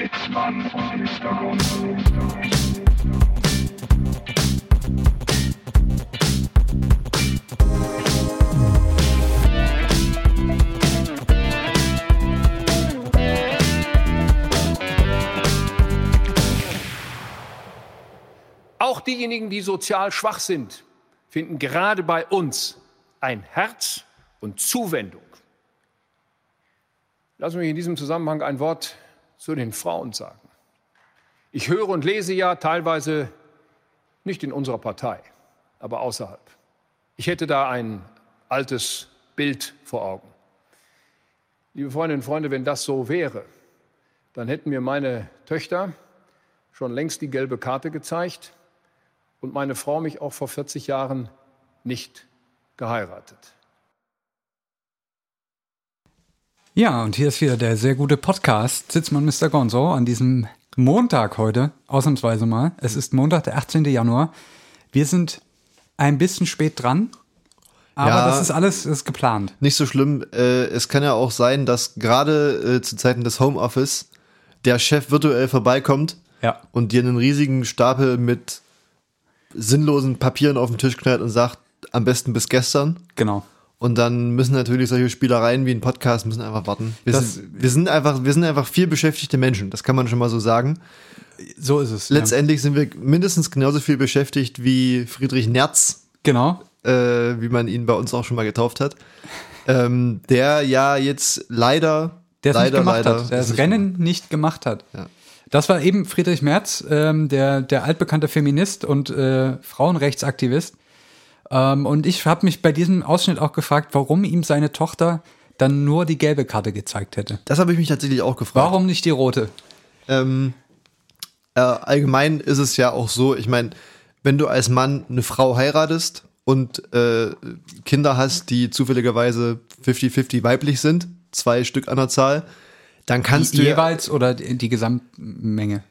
Sitzmann und Hintergrund. Auch diejenigen, die sozial schwach sind, finden gerade bei uns ein Herz und Zuwendung. Lassen Sie mich in diesem Zusammenhang ein Wort zu den Frauen sagen. Ich höre und lese ja teilweise nicht in unserer Partei, aber außerhalb. Ich hätte da ein altes Bild vor Augen. Liebe Freundinnen und Freunde, wenn das so wäre, dann hätten mir meine Töchter schon längst die gelbe Karte gezeigt und meine Frau mich auch vor 40 Jahren nicht geheiratet. Ja, und hier ist wieder der sehr gute Podcast Sitzmann Mr. Gonzo an diesem Montag heute, ausnahmsweise mal. Es ist Montag, der 18. Januar. Wir sind ein bisschen spät dran, aber Ja. das ist alles ist geplant. Nicht so schlimm. Äh, es kann ja auch sein, dass gerade äh, zu Zeiten des Homeoffice der Chef virtuell vorbeikommt Ja. und dir einen riesigen Stapel mit sinnlosen Papieren auf den Tisch knallt und sagt, am besten bis gestern. Genau. Und dann müssen natürlich solche Spielereien wie ein Podcast müssen einfach warten. Wir, Das- sind, wir sind einfach, wir sind einfach viel beschäftigte Menschen. Das kann man schon mal so sagen. So ist es. Letztendlich sind wir mindestens genauso viel beschäftigt wie Friedrich Nerz, ja. Genau. äh, wie man ihn bei uns auch schon mal getauft hat. Ähm, der ja jetzt leider, Der leider, leider, hat, der das Rennen nicht gemacht hat. Ja. Das war eben Friedrich Merz, ähm, der, der altbekannte Feminist und äh, Frauenrechtsaktivist. Ähm, und ich habe mich bei diesem Ausschnitt auch gefragt, warum ihm seine Tochter dann nur die gelbe Karte gezeigt hätte. Das habe ich mich tatsächlich auch gefragt. Warum nicht die rote? Ähm, äh, allgemein ist es ja auch so, ich meine, wenn du als Mann eine Frau heiratest und äh, Kinder hast, die zufälligerweise 50-50 weiblich sind, zwei Stück an der Zahl, dann kannst du ja, jeweils oder die die Gesamtmenge?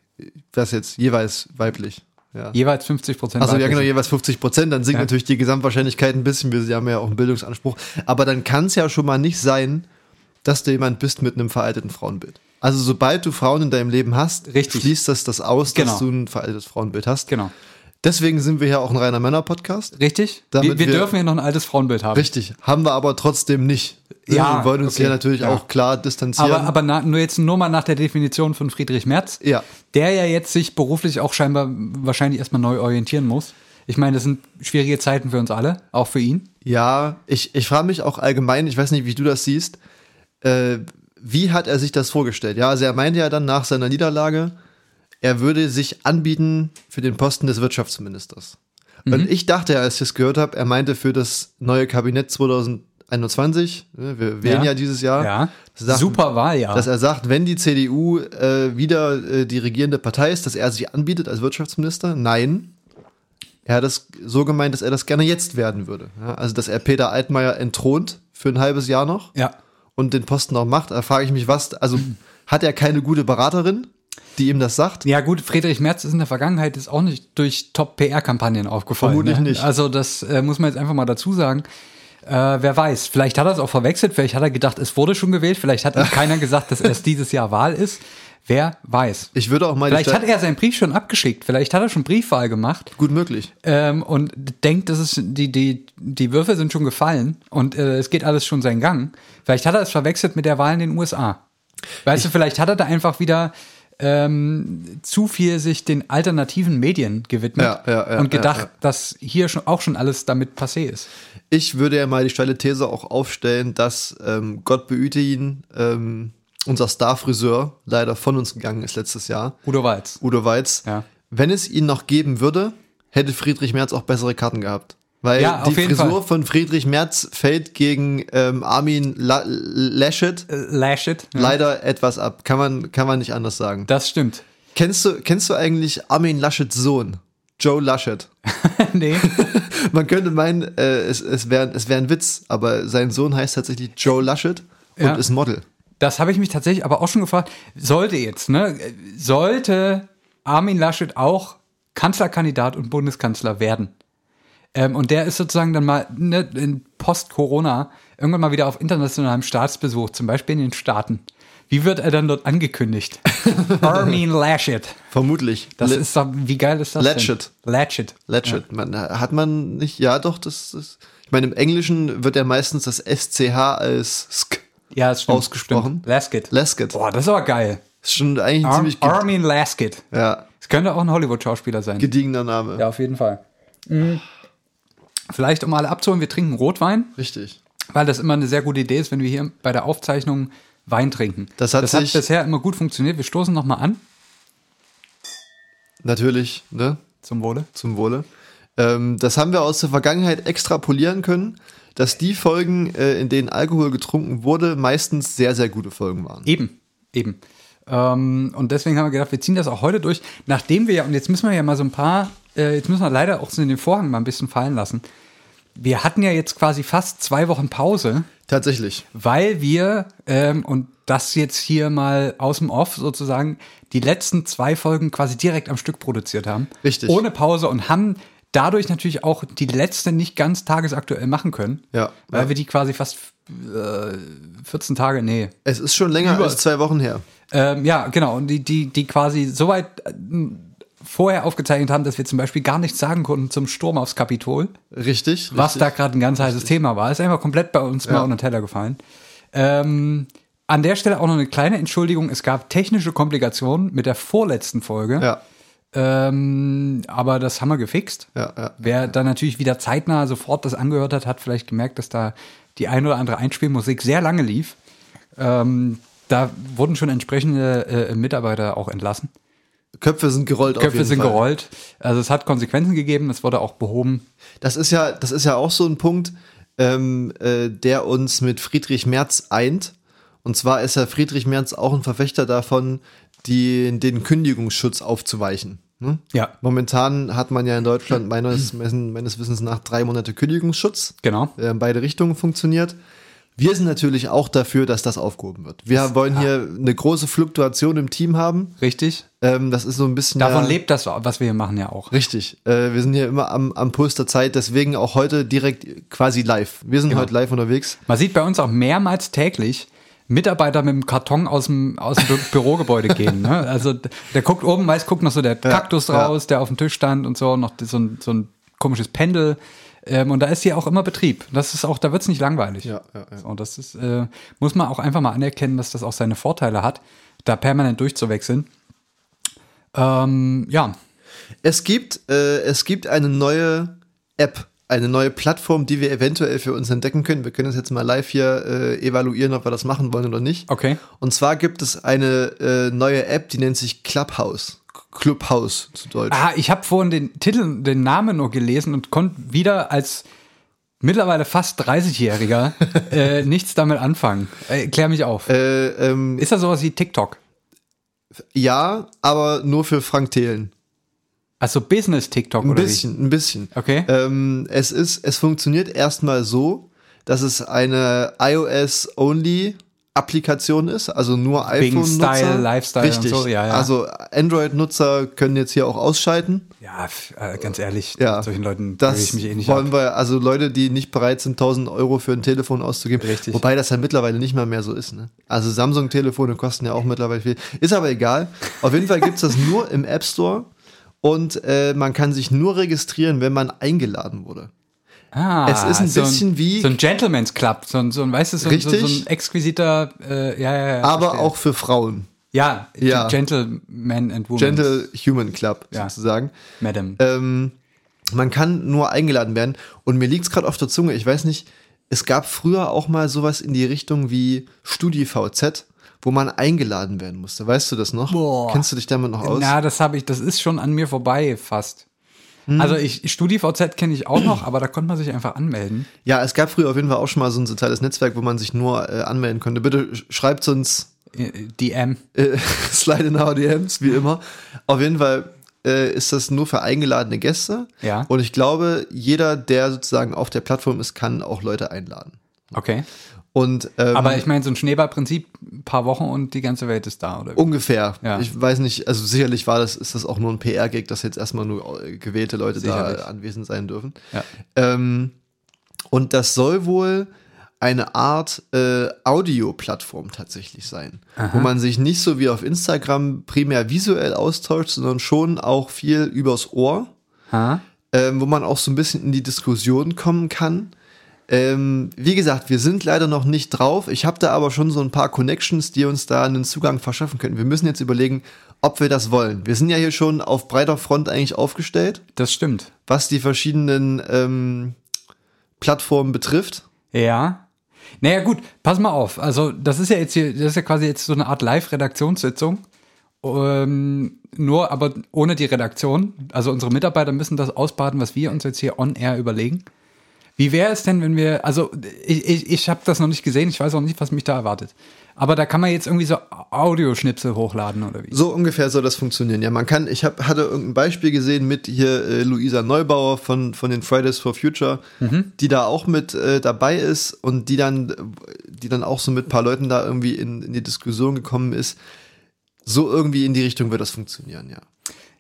das jetzt jeweils weiblich. Ja. Jeweils 50 Prozent. Also ja genau, jeweils 50 Prozent, dann sinkt Ja. natürlich die Gesamtwahrscheinlichkeit ein bisschen, wir haben ja auch einen Bildungsanspruch, aber dann kann es ja schon mal nicht sein, dass du jemand bist mit einem veralteten Frauenbild. Also sobald du Frauen in deinem Leben hast, Richtig. schließt das das aus, Genau. dass du ein veraltetes Frauenbild hast. Genau. Deswegen sind wir ja auch ein reiner Männer-Podcast. Richtig? Wir, wir wir- dürfen ja noch ein altes Frauenbild haben. Richtig, haben wir aber trotzdem nicht. Ne, ja, wir wollen uns okay. ja natürlich ja. auch klar distanzieren. Aber, aber na, nur jetzt nur mal nach der Definition von Friedrich Merz, ja. der ja jetzt sich beruflich auch scheinbar wahrscheinlich erstmal neu orientieren muss. Ich meine, das sind schwierige Zeiten für uns alle, auch für ihn. Ja, ich, ich frage mich auch allgemein, ich weiß nicht, wie du das siehst, äh, wie hat er sich das vorgestellt? Ja, also er meinte ja dann nach seiner Niederlage, er würde sich anbieten für den Posten des Wirtschaftsministers. Mhm. Und ich dachte, als ich es gehört habe, er meinte für das neue Kabinett 2020. 21, ne, wir wählen ja, ja dieses Jahr. Ja. Sagt, Super Wahljahr. Dass er sagt, wenn die CDU äh, wieder äh, die regierende Partei ist, dass er sich anbietet als Wirtschaftsminister. Nein. Er hat es so gemeint, dass er das gerne jetzt werden würde. Ja, also, dass er Peter Altmaier entthront für ein halbes Jahr noch. Ja. Und den Posten auch macht. Da frage ich mich, was, also, hat er keine gute Beraterin? die ihm das sagt. Ja, gut, Friedrich Merz ist in der Vergangenheit jetzt auch nicht durch Top-PR-Kampagnen aufgefallen. Vermutlich ne? nicht. Also, das äh, muss man jetzt einfach mal dazu sagen. Äh, wer weiß, vielleicht hat er es auch verwechselt, vielleicht hat er gedacht, es wurde schon gewählt, vielleicht hat ihm keiner gesagt, dass erst dieses Jahr Wahl ist. Wer weiß. Ich würde auch mal Vielleicht hat er seinen Brief schon abgeschickt, vielleicht hat er schon Briefwahl gemacht gut möglich. ähm, und denkt, dass es die, die, die Würfel sind schon gefallen und äh, es geht alles schon seinen Gang. Vielleicht hat er es verwechselt mit der Wahl in den USA. Weißt du, vielleicht hat er da einfach wieder ähm, zu viel sich den alternativen Medien gewidmet Ja, ja, ja, und gedacht, dass hier schon auch schon alles damit passé ist. Ich würde ja mal die steile These auch aufstellen, dass ähm, Gott behüte ihn, ähm, unser Star-Friseur leider von uns gegangen ist letztes Jahr. Udo Walz. Udo Weiz. Wenn es ihn noch geben würde, hätte Friedrich Merz auch bessere Karten gehabt. Weil Ja, die Frisur Fall. von Friedrich Merz fällt gegen ähm, Armin La Laschet Äh, Laschet. Ja. leider etwas ab. Kann man, kann man nicht anders sagen. Das stimmt. Kennst du, kennst du eigentlich Armin Laschets Sohn? Joe Laschet. nee. Man könnte meinen, äh, es, es wäre es wär ein Witz, aber sein Sohn heißt tatsächlich Joe Laschet und Ja. ist Model. Das habe ich mich tatsächlich aber auch schon gefragt. Sollte jetzt, ne? Sollte Armin Laschet auch Kanzlerkandidat und Bundeskanzler werden? Ähm, und der ist sozusagen dann mal ne, in Post-Corona irgendwann mal wieder auf internationalem Staatsbesuch, zum Beispiel in den Staaten. Wie wird er dann dort angekündigt? Armin Laschet. Vermutlich. Das Le- ist doch, wie geil ist das Latchet. denn? Latchet. Latchet. Man, hat man nicht, ja doch, das ist, ich meine, im Englischen wird ja meistens das SCH als Sk Ja, das stimmt. Ausgesprochen. Stimmt. Lasket. Lasket. Boah, das ist aber geil. Ist schon eigentlich ein Ar ziemlich Armin Lasket. ja, Das könnte auch ein Hollywood-Schauspieler sein. gediegener Name. Ja, auf jeden Fall. Mhm. Vielleicht, um alle abzuholen, wir trinken Rotwein, Richtig. weil das immer eine sehr gute Idee ist, wenn wir hier bei der Aufzeichnung Wein trinken. Das hat das hat bisher immer gut funktioniert. Wir stoßen noch mal an. Natürlich, ne? Zum Wohle. Zum Wohle. Ähm, das haben wir aus der Vergangenheit extrapolieren können, dass die Folgen, äh, in denen Alkohol getrunken wurde, meistens sehr, sehr gute Folgen waren. Eben, eben. Ähm, und deswegen haben wir gedacht, wir ziehen das auch heute durch, nachdem wir ja, und jetzt müssen wir ja mal so ein paar, äh, jetzt müssen wir leider auch so den Vorhang mal ein bisschen fallen lassen. Wir hatten ja jetzt quasi fast zwei Wochen Pause, Tatsächlich. weil wir, ähm, und das jetzt hier mal aus dem Off sozusagen, die letzten zwei Folgen quasi direkt am Stück produziert haben. Richtig. Ohne Pause und haben dadurch natürlich auch die letzte nicht ganz tagesaktuell machen können. Ja. Weil Ja. wir die quasi fast äh, 14 Tage, nee, Es ist schon länger Über- als zwei Wochen her. ähm, ja, genau. Und die, die, die quasi so weit äh, vorher aufgezeichnet haben, dass wir zum Beispiel gar nichts sagen konnten zum Sturm aufs Kapitol, Richtig. was richtig. da gerade ein ganz heißes Thema war. Ist einfach komplett bei uns mal unter den Teller gefallen. Ähm, an der Stelle auch noch eine kleine Entschuldigung. Es gab technische Komplikationen mit der vorletzten Folge. Ja, Ähm, aber das haben wir gefixt. ja, ja. Wer dann natürlich wieder zeitnah sofort das angehört hat, hat vielleicht gemerkt, dass da die ein oder andere Einspielmusik sehr lange lief. Ähm, da wurden schon entsprechende äh, Mitarbeiter auch entlassen. Köpfe sind gerollt auf Köpfe sind Fall. gerollt. Also es hat Konsequenzen gegeben, es wurde auch behoben. Das ist ja, das ist ja auch so ein Punkt, ähm, äh, der uns mit Friedrich Merz eint. Und zwar ist ja Friedrich Merz auch ein Verfechter davon, die, den Kündigungsschutz aufzuweichen. Ne? Ja. Momentan hat man ja in Deutschland meines, meines Wissens nach drei Monate Kündigungsschutz. Genau. äh, in beide Richtungen funktioniert. Wir sind natürlich auch dafür, dass das aufgehoben wird. Wir wollen hier eine große Fluktuation im Team haben. Richtig. Ähm, das ist so ein bisschen. Davon ja, lebt das, was wir hier machen, ja auch. Richtig. Äh, wir sind hier immer am, am Puls der Zeit, deswegen auch heute direkt quasi live. Wir sind Genau. heute live unterwegs. Man sieht bei uns auch mehrmals täglich Mitarbeiter mit dem Karton aus dem, aus dem Bü Bürogebäude gehen. Ne? Also der guckt oben, meist guckt noch so der Kaktus ja. raus, der auf dem Tisch stand und so, noch so ein, so ein komisches Pendel. Ähm, und da ist hier auch immer Betrieb. Das ist auch, da wird's nicht langweilig. Ja, ja, ja. So, das ist, äh, muss man auch einfach mal anerkennen, dass das auch seine Vorteile hat, da permanent durchzuwechseln. Ähm, ja, Es gibt, äh, es gibt eine neue App, eine neue Plattform, die wir eventuell für uns entdecken können. Wir können das jetzt mal live hier äh, evaluieren, ob wir das machen wollen oder nicht. okay. Und zwar gibt es eine äh, neue App, die nennt sich Clubhouse. Clubhouse zu Deutsch. Ah, ich habe vorhin den Titel, den Namen nur gelesen und konnte wieder als mittlerweile fast 30-Jähriger äh, nichts damit anfangen. Äh, klär mich auf. Äh, ähm, Ist das sowas wie TikTok? ja, aber nur für Frank Thelen. Also Business-TikTok Ein oder bisschen, ein bisschen. wie? Okay. Ähm, es ist, es funktioniert erstmal so, dass es eine iOS-only Applikation ist, also nur iPhone-Nutzer. Style, Lifestyle und Richtig. so, ja, ja. Also Android-Nutzer können jetzt hier auch ausschalten. ja, äh, ganz ehrlich, Ja, solchen Leuten Das ich mich eh nicht wollen ab. wir, also Leute, die nicht bereit sind, 1000 Euro für ein Telefon auszugeben. Richtig. Wobei das ja mittlerweile nicht mal mehr so ist. Ne? Also Samsung-Telefone kosten ja auch mittlerweile viel. Ist aber egal. Auf jeden Fall gibt's das nur im App Store und äh, man kann sich nur registrieren, wenn man eingeladen wurde. Ah, es ist ein so bisschen wie- So ein Gentleman's Club, so ein, so ein weißt du, so, ein- so, so Richtig. ein exquisiter, äh, ja, ja, ja. aber verstehe. auch für Frauen. Ja, Ja. Gentleman and Woman. Gentle Human Club Ja. sozusagen. Madam. Ähm, man kann nur eingeladen werden. Und mir liegt's gerade auf der Zunge, ich weiß nicht, es gab früher auch mal sowas in die Richtung wie StudiVZ, wo man eingeladen werden musste. Weißt du das noch? Boah. Kennst du dich damit noch aus? Na, das habe ich, das ist schon an mir vorbei fast. Hm. Also ich StudiVZ kenne ich auch noch, aber da konnte man sich einfach anmelden. Ja, es gab früher auf jeden Fall auch schon mal so ein soziales Netzwerk, wo man sich nur äh, anmelden konnte. Bitte sch- schreibt uns Äh, DM. äh, Slide in our DMs, wie immer. Auf jeden Fall äh, ist das nur für eingeladene Gäste. Ja. Und ich glaube, jeder, der sozusagen auf der Plattform ist, kann auch Leute einladen. Okay. Und ähm, Aber ich meine, so ein Schneeballprinzip, ein paar Wochen und die ganze Welt ist da, oder? wie? ungefähr. Ja. Ich weiß nicht, also sicherlich war das, ist das auch nur ein PR-Gag, dass jetzt erstmal nur äh, gewählte Leute Sicherlich. da anwesend sein dürfen. Ja. Ähm, und das soll wohl eine Art äh, Audio-Plattform tatsächlich sein, wo man sich nicht so wie auf Instagram primär visuell austauscht, sondern schon auch viel übers Ohr, ähm, wo man auch so ein bisschen in die Diskussion kommen kann. Ähm, wie gesagt, wir sind leider noch nicht drauf. Ich habe da aber schon so ein paar Connections, die uns da einen Zugang verschaffen können. Wir müssen jetzt überlegen, ob wir das wollen. Wir sind ja hier schon auf breiter Front eigentlich aufgestellt, Das stimmt. was die verschiedenen ähm, Plattformen betrifft. Ja. Naja, gut, pass mal auf. Also, das ist ja jetzt hier, das ist ja quasi jetzt so eine Art Live-Redaktionssitzung. Ähm, nur aber ohne die Redaktion. Also, unsere Mitarbeiter müssen das ausbaden, was wir uns jetzt hier on air überlegen. Wie wäre es denn, wenn wir, also ich, ich, ich habe das noch nicht gesehen, ich weiß auch nicht, was mich da erwartet. Aber da kann man jetzt irgendwie so Audioschnipsel hochladen oder wie? So ungefähr soll das funktionieren. Ja, man kann, ich hab, hatte irgendein Beispiel gesehen mit hier äh, Luisa Neubauer von, von den Fridays for Future, die da auch mit äh, dabei ist und die dann, die dann auch so mit ein paar Leuten da irgendwie in, in die Diskussion gekommen ist. So irgendwie in die Richtung wird das funktionieren, ja.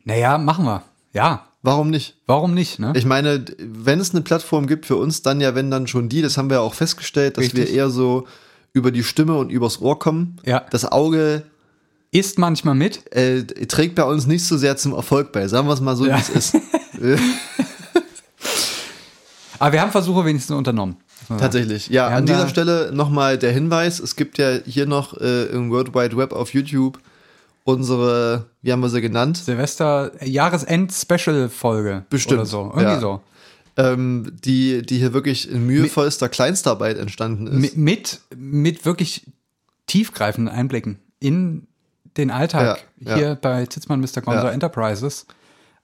Naja, machen wir. Ja, Warum nicht? warum nicht, ne? Ich meine, wenn es eine Plattform gibt für uns, dann ja, wenn dann schon die, das haben wir ja auch festgestellt, dass Richtig. wir eher so über die Stimme und übers Ohr kommen. Ja. Das Auge Isst manchmal mit. äh, trägt bei uns nicht so sehr zum Erfolg bei. Sagen wir es mal so, Ja. wie es ist. Aber wir haben Versuche wenigstens unternommen. Tatsächlich. Ja, an dieser Stelle nochmal der Hinweis, es gibt ja hier noch äh, im World Wide Web auf YouTube unsere, wie haben wir sie genannt? Silvester Jahresend-Special-Folge. Bestimmt, Oder so. Irgendwie ja. so. Ähm, die, die hier wirklich in mühevollster Kleinstarbeit entstanden ist. Mi- Mit, mit wirklich tiefgreifenden Einblicken in den Alltag Ja, hier ja. bei Zitzmann Mr. Gonzo. Enterprises.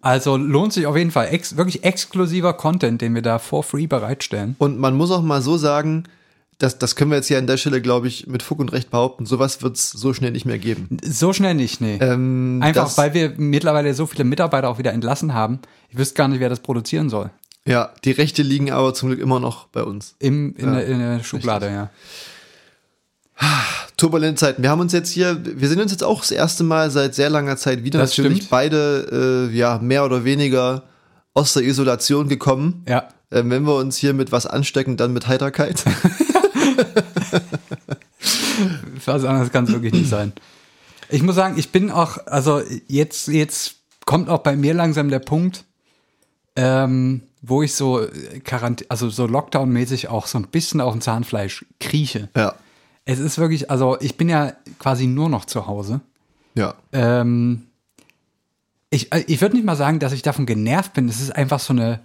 Also lohnt sich auf jeden Fall. Ex wirklich exklusiver Content, den wir da for free bereitstellen. Und man muss auch mal so sagen, das, das können wir jetzt hier an der Stelle, glaube ich, mit Fug und Recht behaupten, sowas wird es so schnell nicht mehr geben. So schnell nicht, nee. Ähm, Einfach, weil wir mittlerweile so viele Mitarbeiter auch wieder entlassen haben. Ich wüsste gar nicht, wer das produzieren soll. Ja, die Rechte liegen aber zum Glück immer noch bei uns. Im, in, Ja, der, in der Schublade, ja. Turbulente Zeiten. Wir haben uns jetzt hier, wir sehen uns jetzt auch das erste Mal seit sehr langer Zeit wieder. Das Natürlich stimmt. beide, äh, ja, mehr oder weniger aus der Isolation gekommen. Ja. Ähm, wenn wir uns hier mit was anstecken, dann mit Heiterkeit. Was anderes kann es wirklich nicht sein. Ich muss sagen, ich bin auch, also jetzt, jetzt kommt auch bei mir langsam der Punkt, ähm, wo ich so äh, Quarant also so Lockdown-mäßig auch so ein bisschen auf dem Zahnfleisch krieche. ja, Es ist wirklich, also ich bin ja quasi nur noch zu Hause. ja. Ähm, ich äh, ich würde nicht mal sagen, dass ich davon genervt bin. Es ist einfach so eine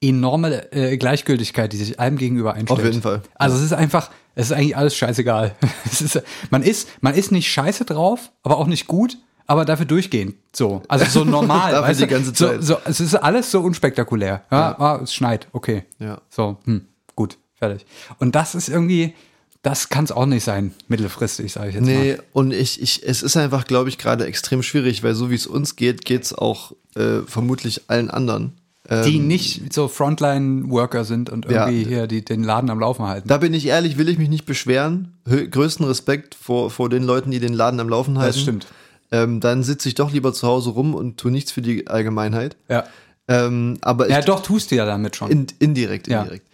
enorme äh, Gleichgültigkeit, die sich allem gegenüber einstellt. Auf jeden Fall. Also es ist einfach, es ist eigentlich alles scheißegal. ist, man ist, man ist nicht scheiße drauf, aber auch nicht gut, aber dafür durchgehend. So, also so normal. Dafür weißt die ganze Zeit. So, so, es ist alles so unspektakulär. Ja, Ah, es schneit, okay. Ja. So, hm, gut, fertig. Und das ist irgendwie, das kann es auch nicht sein, mittelfristig, sage ich jetzt mal. Nee, und ich, ich, es ist einfach, glaube ich, gerade extrem schwierig, weil so wie es uns geht, geht es auch äh, vermutlich allen anderen. Die Ähm, nicht so Frontline-Worker sind und Ja. irgendwie hier die, den Laden am Laufen halten. Da bin ich ehrlich, will ich mich nicht beschweren. Hö größten Respekt vor, vor den Leuten, die den Laden am Laufen halten. das stimmt. Ähm, dann sitze ich doch lieber zu Hause rum und tue nichts für die Allgemeinheit. Ja. Ähm, aber ja, doch, tust du ja damit schon. in, indirekt, Ja. indirekt.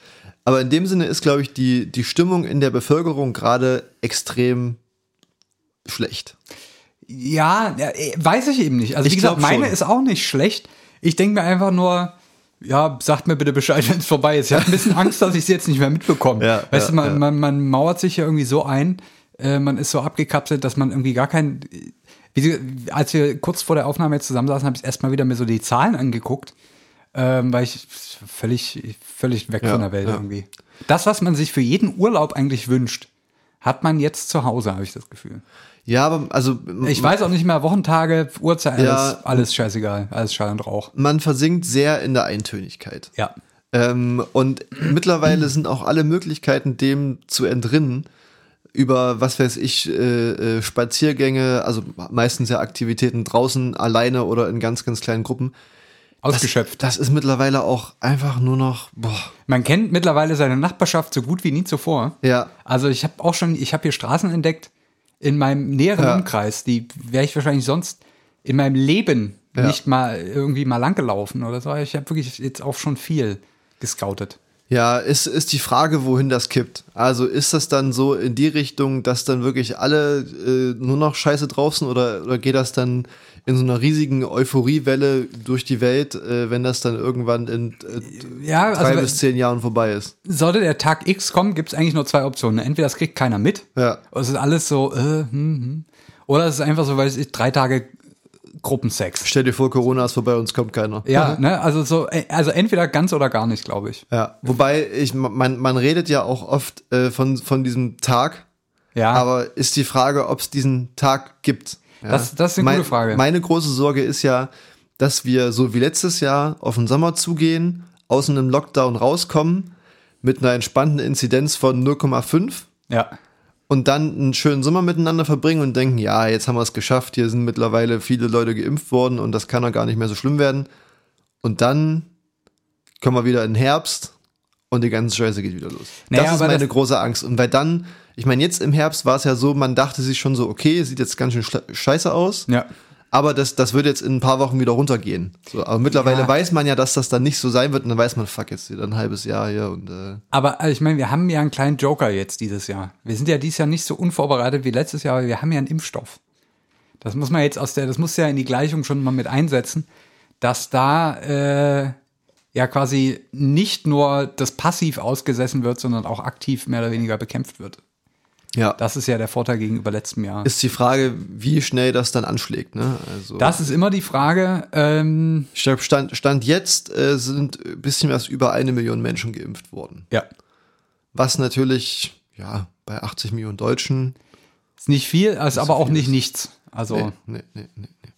Aber in dem Sinne ist, glaube ich, die, die Stimmung in der Bevölkerung gerade extrem schlecht. ja, ja, weiß ich eben nicht. Also, Ich wie gesagt, meine schon. ist auch nicht schlecht. Ich denke mir einfach nur, ja, sagt mir bitte Bescheid, wenn es vorbei ist. Ich habe ein bisschen Angst, dass ich es jetzt nicht mehr mitbekomme. Ja, weißt ja, du, man, ja. man, man mauert sich ja irgendwie so ein, äh, man ist so abgekapselt, dass man irgendwie gar kein. Wie, als wir kurz vor der Aufnahme jetzt zusammensaßen, habe ich erstmal wieder mir so die Zahlen angeguckt, ähm, weil ich völlig, völlig weg von der Welt irgendwie. Das, was man sich für jeden Urlaub eigentlich wünscht, hat man jetzt zu Hause, habe ich das Gefühl. Ja, aber also Ich weiß auch nicht mehr, Wochentage, Uhrzeit, alles, Ja. alles scheißegal, alles Schall und Rauch. man versinkt sehr in der Eintönigkeit. Ja. Ähm, und mittlerweile sind auch alle Möglichkeiten, dem zu entrinnen, über, was weiß ich, äh, äh, Spaziergänge, also meistens ja Aktivitäten draußen, alleine oder in ganz, ganz kleinen Gruppen. Ausgeschöpft. Das ist mittlerweile auch einfach nur noch, boah, Man kennt mittlerweile seine Nachbarschaft so gut wie nie zuvor. ja, Also ich habe auch schon, ich habe hier Straßen entdeckt in meinem näheren Ja. Umkreis, die wäre ich wahrscheinlich sonst in meinem Leben Ja. nicht mal irgendwie mal lang gelaufen oder so. Ich habe wirklich jetzt auch schon viel gescoutet. Ja, ist, ist die Frage, wohin das kippt. Also ist das dann so in die Richtung, dass dann wirklich alle äh, nur noch scheiße drauf sind oder, oder geht das dann in so einer riesigen Euphoriewelle durch die Welt, äh, wenn das dann irgendwann in äh, Ja, drei also bis zehn Jahren vorbei ist? sollte der Tag X kommen, gibt es eigentlich nur zwei Optionen. Entweder das kriegt keiner mit, Ja. es ist alles so, äh, hm, hm. oder es ist einfach so, weil es drei Tage Gruppensex. Stell dir vor, Corona ist vorbei und es kommt keiner. Ja, ne, also so, äh, also entweder ganz oder gar nicht, glaube ich. Ja, wobei ich, man, man redet ja auch oft äh, von, von diesem Tag, Ja, aber ist die Frage, ob es diesen Tag gibt. Ja? Das- das ist eine Mein- gute Frage. Meine große Sorge ist ja, dass wir so wie letztes Jahr auf den Sommer zugehen, aus einem Lockdown rauskommen, mit einer entspannten Inzidenz von 0,5 ja. Und dann einen schönen Sommer miteinander verbringen und denken, ja, jetzt haben wir es geschafft, hier sind mittlerweile viele Leute geimpft worden und das kann doch gar nicht mehr so schlimm werden. Und dann kommen wir wieder in den Herbst und die ganze Scheiße geht wieder los. Naja, das ist meine das- große Angst. Und weil dann, ich meine, jetzt im Herbst war es ja so, man dachte sich schon so, okay, sieht jetzt ganz schön scheiße aus. Ja. Aber das, das wird jetzt in ein paar Wochen wieder runtergehen. So, aber mittlerweile Ja. weiß man ja, dass das dann nicht so sein wird und dann weiß man, fuck, jetzt wieder ein halbes Jahr hier und äh, Aber also ich meine, wir haben ja einen kleinen Joker jetzt dieses Jahr. Wir sind ja dieses Jahr nicht so unvorbereitet wie letztes Jahr, aber wir haben ja einen Impfstoff. Das muss man jetzt aus der, das muss ja in die Gleichung schon mal mit einsetzen, dass da äh, ja quasi nicht nur das passiv ausgesessen wird, sondern auch aktiv mehr oder weniger bekämpft wird. Ja. Das ist ja der Vorteil gegenüber letztem Jahr. ist die Frage, wie schnell das dann anschlägt. Ne? Also, Das ist immer die Frage. Ähm, Ich glaube, Stand, Stand jetzt äh, sind ein bisschen was über eine Million Menschen geimpft worden. ja, Was natürlich, ja, bei 80 Millionen Deutschen. ist nicht viel, ist aber auch viel nicht ist. nichts. Also Nee, nee, nee, nee, nee.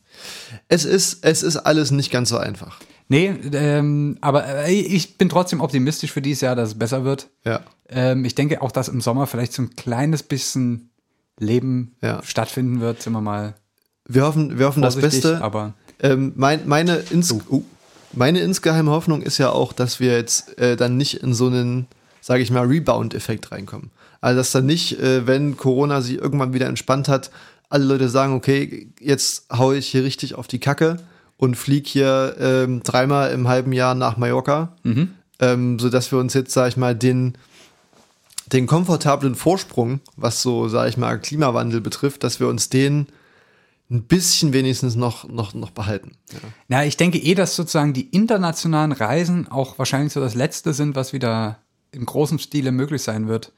Es ist, es ist alles nicht ganz so einfach. Nee, ähm, aber äh, ich bin trotzdem optimistisch für dieses Jahr, dass es besser wird. Ja. Ähm, ich denke auch, dass im Sommer vielleicht so ein kleines bisschen Leben Ja. stattfinden wird, sind wir mal Wir hoffen, wir hoffen das Beste. aber Ähm, mein, meine, ins, uh, meine insgeheime Hoffnung ist ja auch, dass wir jetzt äh, dann nicht in so einen, sage ich mal, Rebound-Effekt reinkommen. Also dass dann nicht, äh, wenn Corona sich irgendwann wieder entspannt hat, alle Leute sagen, okay, jetzt hau ich hier richtig auf die Kacke und flieg hier ähm, dreimal im halben Jahr nach Mallorca, ähm, sodass wir uns jetzt, sage ich mal, den den komfortablen Vorsprung, was so, sage ich mal, Klimawandel betrifft, dass wir uns den ein bisschen wenigstens noch, noch, noch behalten. Ja. na, ich denke eh, dass sozusagen die internationalen Reisen auch wahrscheinlich so das Letzte sind, was wieder im großen Stile möglich sein wird.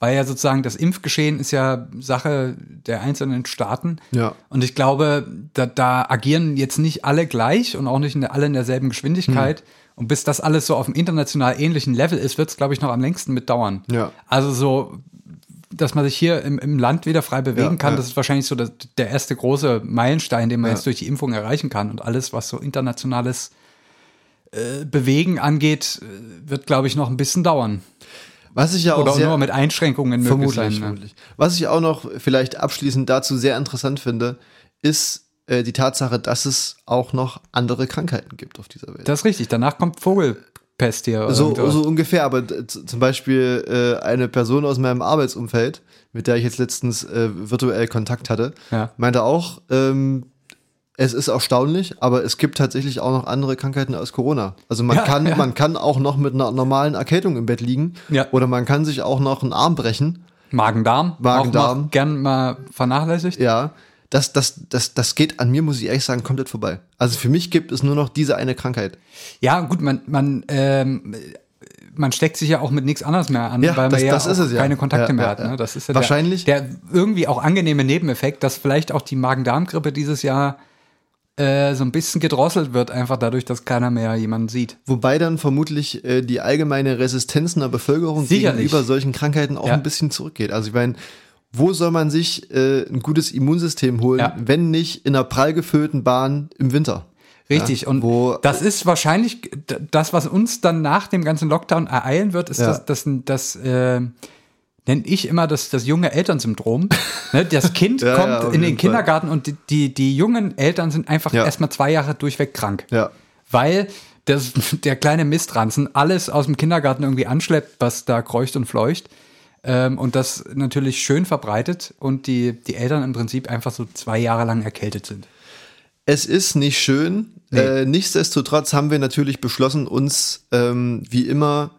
Weil ja sozusagen das Impfgeschehen ist ja Sache der einzelnen Staaten. Ja. Und ich glaube, da, da agieren jetzt nicht alle gleich und auch nicht in der, alle in derselben Geschwindigkeit. Und bis das alles so auf einem international ähnlichen Level ist, wird es, glaube ich, noch am längsten mit dauern. Ja. Also so, dass man sich hier im, im Land wieder frei bewegen Ja, kann, ja. das ist wahrscheinlich so das, der erste große Meilenstein, den man jetzt durch die Impfung erreichen kann. Und alles, was so internationales äh, Bewegen angeht, äh, wird, glaube ich, noch ein bisschen dauern. Was ich ja auch Oder sehr, nur mit Einschränkungen möglich vermutlich, sein. Ne? vermutlich. Was ich auch noch vielleicht abschließend dazu sehr interessant finde, ist äh, die Tatsache, dass es auch noch andere Krankheiten gibt auf dieser Welt. Das ist richtig. Danach kommt Vogelpest hier. so, so ungefähr, aber zum Beispiel äh, eine Person aus meinem Arbeitsumfeld, mit der ich jetzt letztens äh, virtuell Kontakt hatte, Ja. meinte auch, ähm, es ist erstaunlich, aber es gibt tatsächlich auch noch andere Krankheiten als Corona. Also man Ja, kann, ja. man kann auch noch mit einer normalen Erkältung im Bett liegen Ja. oder man kann sich auch noch einen Arm brechen. Magen-Darm. Magen-Darm. Gern mal vernachlässigt. Ja, das, das, das, das geht an mir, muss ich ehrlich sagen, komplett vorbei. Also für mich gibt es nur noch diese eine Krankheit. Ja, gut, man, man, ähm, man steckt sich ja auch mit nichts anderes mehr an, Ja, weil man das- ja das ist es ja. keine Kontakte Ja, mehr hat. Ne? Das ist ja Wahrscheinlich- Der, der irgendwie auch angenehme Nebeneffekt, dass vielleicht auch die Magen-Darm-Grippe dieses Jahr äh, so ein bisschen gedrosselt wird, einfach dadurch, dass keiner mehr jemanden sieht. Wobei dann vermutlich äh, die allgemeine Resistenz in der Bevölkerung Sicherlich. gegenüber solchen Krankheiten auch Ja. ein bisschen zurückgeht. Also ich meine, wo soll man sich äh, ein gutes Immunsystem holen, Ja. wenn nicht in einer prall gefüllten Bahn im Winter? Richtig, Ja, und wo- das ist wahrscheinlich das, was uns dann nach dem ganzen Lockdown ereilen wird, ist Ja. das, das, das äh, nenne ich immer das, das junge Elternsyndrom. ne? Das Kind Ja, kommt ja, in den Fall. Kindergarten und die, die, die jungen Eltern sind einfach Ja. erstmal zwei Jahre durchweg krank. Ja. Weil das, der kleine Mistranzen alles aus dem Kindergarten irgendwie anschleppt, was da kreucht und fleucht. Ähm, und das natürlich schön verbreitet und die, die Eltern im Prinzip einfach so zwei Jahre lang erkältet sind. Es ist nicht schön. Nee. Äh, nichtsdestotrotz haben wir natürlich beschlossen, uns ähm, wie immer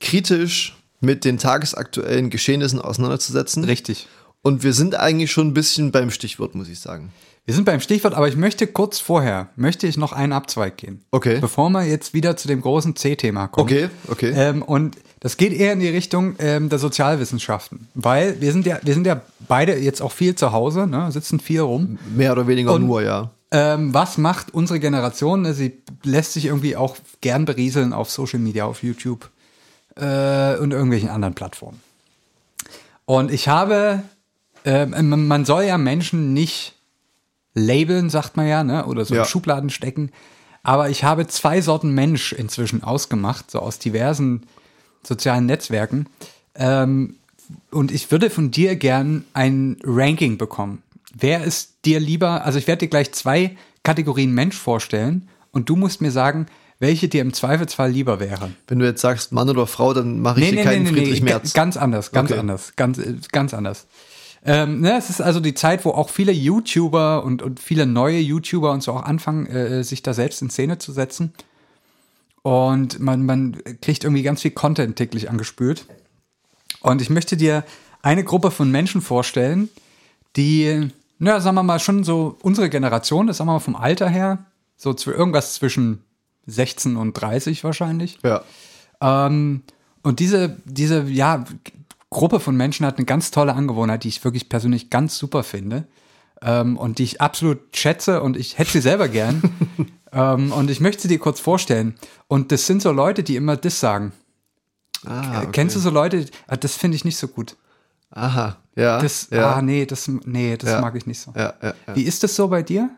kritisch mit den tagesaktuellen Geschehnissen auseinanderzusetzen. Richtig. Und wir sind eigentlich schon ein bisschen beim Stichwort, muss ich sagen. Wir sind beim Stichwort, aber ich möchte kurz vorher, möchte ich noch einen Abzweig gehen. Okay. Bevor wir jetzt wieder zu dem großen C-Thema kommen. Okay, okay. Ähm, und das geht eher in die Richtung ähm, der Sozialwissenschaften, weil wir sind ja, wir sind ja beide jetzt auch viel zu Hause, ne, sitzen viel rum. Mehr oder weniger Und- nur, ja. Ähm, was macht unsere Generation? Ne, Sie lässt sich irgendwie auch gern berieseln auf Social Media, auf YouTube äh, und irgendwelchen anderen Plattformen. Und ich habe, man man soll ja Menschen nicht labeln, sagt man ja, ne? oder so Ja. in Schubladen stecken. Aber ich habe zwei Sorten Mensch inzwischen ausgemacht, so aus diversen sozialen Netzwerken. Ähm, und ich würde von dir gern ein Ranking bekommen. Wer ist dir lieber? Also ich werde dir gleich zwei Kategorien Mensch vorstellen und du musst mir sagen, welche dir im Zweifelsfall lieber wäre. Wenn du jetzt sagst Mann oder Frau, dann mache ich dir keinen Friedrich ga- Merz. Ganz anders, ganz Okay. anders, ganz, äh, ganz anders. Ähm, ne, es ist also die Zeit, wo auch viele YouTuber und, und viele neue YouTuber und so auch anfangen, äh, sich da selbst in Szene zu setzen. Und man, man kriegt irgendwie ganz viel Content täglich angespült. Und ich möchte dir eine Gruppe von Menschen vorstellen, die, na, sagen wir mal, schon so unsere Generation ist, sagen wir mal vom Alter her, so zw- irgendwas zwischen 16 und 30 wahrscheinlich. Ja. Ähm, und diese, diese, ja, Gruppe von Menschen hat eine ganz tolle Angewohnheit, die ich wirklich persönlich ganz super finde. Ähm, und die ich absolut schätze und ich hätte sie selber gern. ähm, und ich möchte sie dir kurz vorstellen. Und das sind so Leute, die immer das sagen. Ah, okay. Kennst du so Leute? Ah, Das finde ich nicht so gut. Aha, ja. Das, ja. ah, nee, das, nee, das Ja. mag ich nicht so. ja. Wie ist das so bei dir?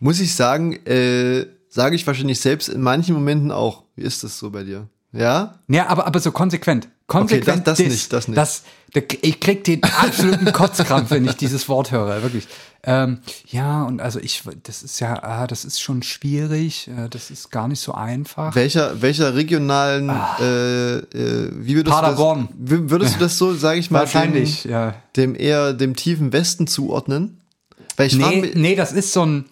Muss ich sagen, äh, sage ich wahrscheinlich selbst in manchen Momenten auch. Wie ist das so bei dir? Ja? Ja, aber, aber so konsequent. Konsequent. das- das dis. nicht, das nicht. Das, da- ich krieg den absoluten Kotzkrampf, wenn ich dieses Wort höre, wirklich. Ähm, ja, und also ich, das ist ja, ah, das ist schon schwierig, äh, das ist gar nicht so einfach. Welcher, welcher regionalen, äh, äh, wie würdest Ah. Paderborn. du das, würdest du das so, sage ich mal, Wahrscheinlich, dem, ja. dem eher dem tiefen Westen zuordnen? Weil ich Nee, mich, nee, das ist so ein,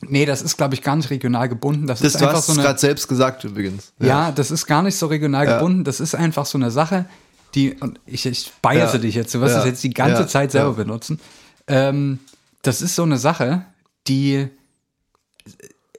nee, das ist, glaube ich, gar nicht regional gebunden. Das, das, ist du einfach hast so eine, gerade selbst gesagt übrigens. Ja, das ist gar nicht so regional Ja. gebunden. Das ist einfach so eine Sache, die, und ich, ich biase Ja. dich jetzt, du wirst Ja. das jetzt die ganze Ja. Zeit selber Ja. benutzen. Ähm, das ist so eine Sache, die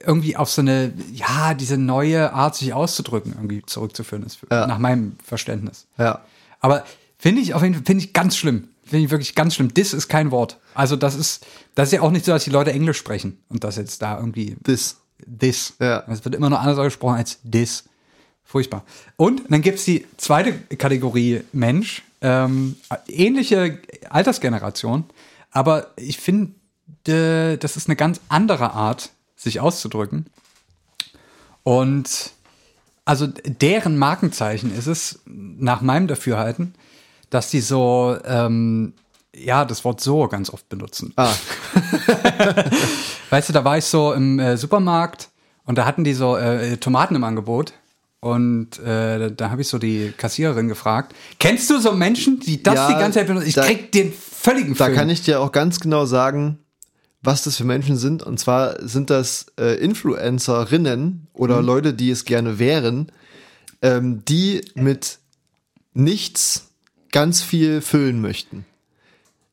irgendwie auf so eine, ja, diese neue Art, sich auszudrücken, irgendwie zurückzuführen ist, Ja. nach meinem Verständnis. Ja. Aber finde ich auf jeden Fall, finde ich ganz schlimm. Finde ich wirklich ganz schlimm. Dis ist kein Wort. Also das ist, das ist ja auch nicht so, dass die Leute Englisch sprechen und das jetzt da irgendwie Das. this. Ja. Es wird immer noch anders gesprochen als this. Furchtbar. Und dann gibt's die zweite Kategorie Mensch. Ähm, ähnliche Altersgeneration, aber ich finde, das ist eine ganz andere Art, sich auszudrücken. Und also deren Markenzeichen ist es, nach meinem Dafürhalten, dass die so, ähm, ja, das Wort so ganz oft benutzen. Ah, Weißt du, da war ich so im äh, Supermarkt und da hatten die so äh, Tomaten im Angebot. Und äh, da, habe ich so die Kassiererin gefragt: Kennst du so Menschen, die das Ja, die ganze Zeit benutzen? Ich da- krieg den völligen da Film. kann ich dir auch ganz genau sagen, was das für Menschen sind. Und zwar sind das äh, Influencerinnen oder Mhm. Leute, die es gerne wären, ähm, die mit nichts ganz viel füllen möchten.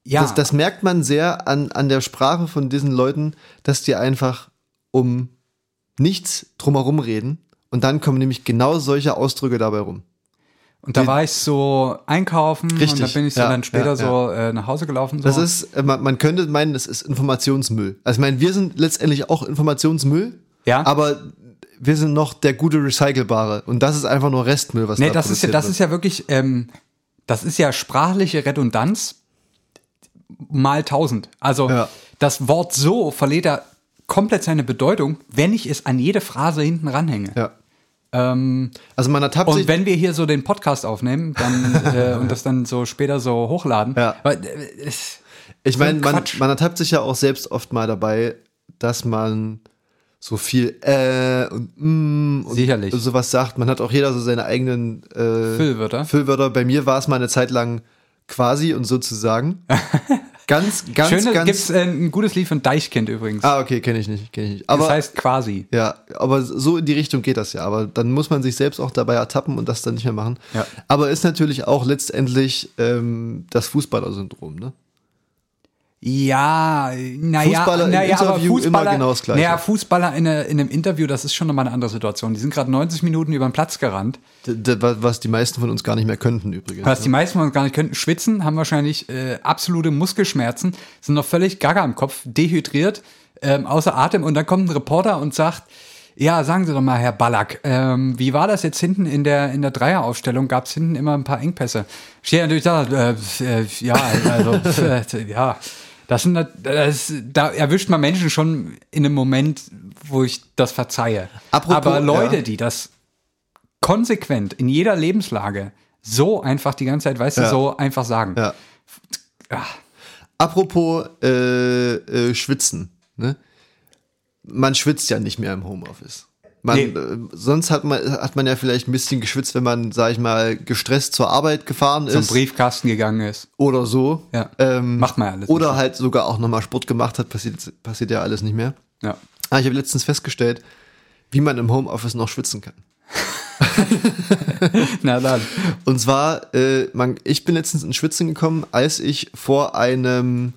Ja, Das, das merkt man sehr an, an der Sprache von diesen Leuten, dass die einfach um nichts drumherum reden. Und dann kommen nämlich genau solche Ausdrücke dabei rum. und da war ich so einkaufen und Richtig, da bin ich so ja, dann später ja, so äh, nach Hause gelaufen. So. Das ist, äh, man, man könnte meinen, das ist Informationsmüll. Also ich meine, wir sind letztendlich auch Informationsmüll, Ja. aber wir sind noch der gute Recycelbare. Und das ist einfach nur Restmüll, was Nee, da das ist ja, das wird. ist ja wirklich, ähm, das ist ja sprachliche Redundanz mal tausend. Also Ja. das Wort so verliert ja komplett seine Bedeutung, wenn ich es an jede Phrase hinten ranhänge. Ja. Ähm, Also man ertappt und sich, wenn wir hier so den Podcast aufnehmen dann, äh, und das dann so später so hochladen, Ja. weil, äh, ich meine, man, man ertappt sich ja auch selbst oft mal dabei, dass man so viel äh und mm und Sicherlich. sowas sagt. Man hat auch jeder so seine eigenen äh, Füllwörter. Füllwörter. Bei mir war es mal eine Zeit lang quasi und sozusagen. Ganz, ganz, Schöne, ganz. gibt's äh, ein gutes Lied von Deichkind übrigens. ah, okay, kenne ich nicht, kenne ich nicht. das Aber heißt quasi. Ja, aber so in die Richtung geht das ja. Aber dann muss man sich selbst auch dabei ertappen und das dann nicht mehr machen. Ja. Aber ist natürlich auch letztendlich ähm, das Fußballer-Syndrom, ne? Ja, naja, Fußballer im naja, aber Interview immer Fußballer, genau das Gleiche. Naja, Fußballer in, eine, in einem Interview, das ist schon nochmal eine andere Situation. Die sind gerade 90 Minuten über den Platz gerannt. D was die meisten von uns gar nicht mehr könnten übrigens. Was die meisten von uns gar nicht könnten. Schwitzen, haben wahrscheinlich äh, absolute Muskelschmerzen, sind noch völlig gaga im Kopf, dehydriert, ähm, außer Atem. Und dann kommt ein Reporter und sagt, ja, sagen Sie doch mal, Herr Ballack, ähm, wie war das jetzt hinten in der, in der Dreieraufstellung? Gab es hinten immer ein paar Engpässe? Steht natürlich da, äh, äh, ja, also, äh, ja. Das sind, das, da erwischt man Menschen schon in einem Moment, wo ich das verzeihe. Apropos, Aber Leute, ja. die das konsequent in jeder Lebenslage so einfach die ganze Zeit, weißt du, Ja. so einfach sagen. Ja. Ah, Apropos äh, äh, Schwitzen, ne? Man schwitzt ja nicht mehr im Homeoffice. Man, Nee. äh, sonst hat man, hat man ja vielleicht ein bisschen geschwitzt, wenn man, sag ich mal, gestresst zur Arbeit gefahren zum ist. Briefkasten gegangen ist. Oder so. Ja. Ähm, Macht man ja alles Oder halt sogar auch nochmal Sport gemacht hat, passiert, passiert ja alles nicht mehr. Ja. Ah, ich habe letztens festgestellt, wie man im Homeoffice noch schwitzen kann. Na dann. Und zwar, äh, man, ich bin letztens ins Schwitzen gekommen, als ich vor einem,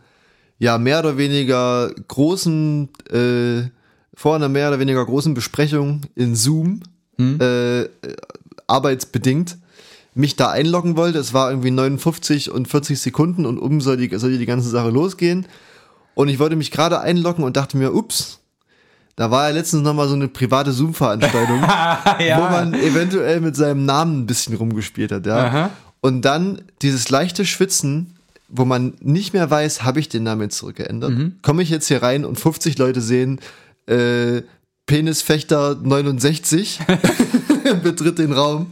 ja, mehr oder weniger großen, äh, vor einer mehr oder weniger großen Besprechung in Zoom, äh, äh, arbeitsbedingt, mich da einloggen wollte. Es war irgendwie 59 und 40 Sekunden und um soll die, soll die ganze Sache losgehen. Und ich wollte mich gerade einloggen und dachte mir, ups, da war ja letztens noch mal so eine private Zoom-Veranstaltung, wo man eventuell mit seinem Namen ein bisschen rumgespielt hat, ja. Aha. Und dann dieses leichte Schwitzen, wo man nicht mehr weiß, habe ich den Namen jetzt zurückgeändert? Mhm. Komme ich jetzt hier rein und 50 Leute sehen, äh, Penisfechter 69 betritt den Raum.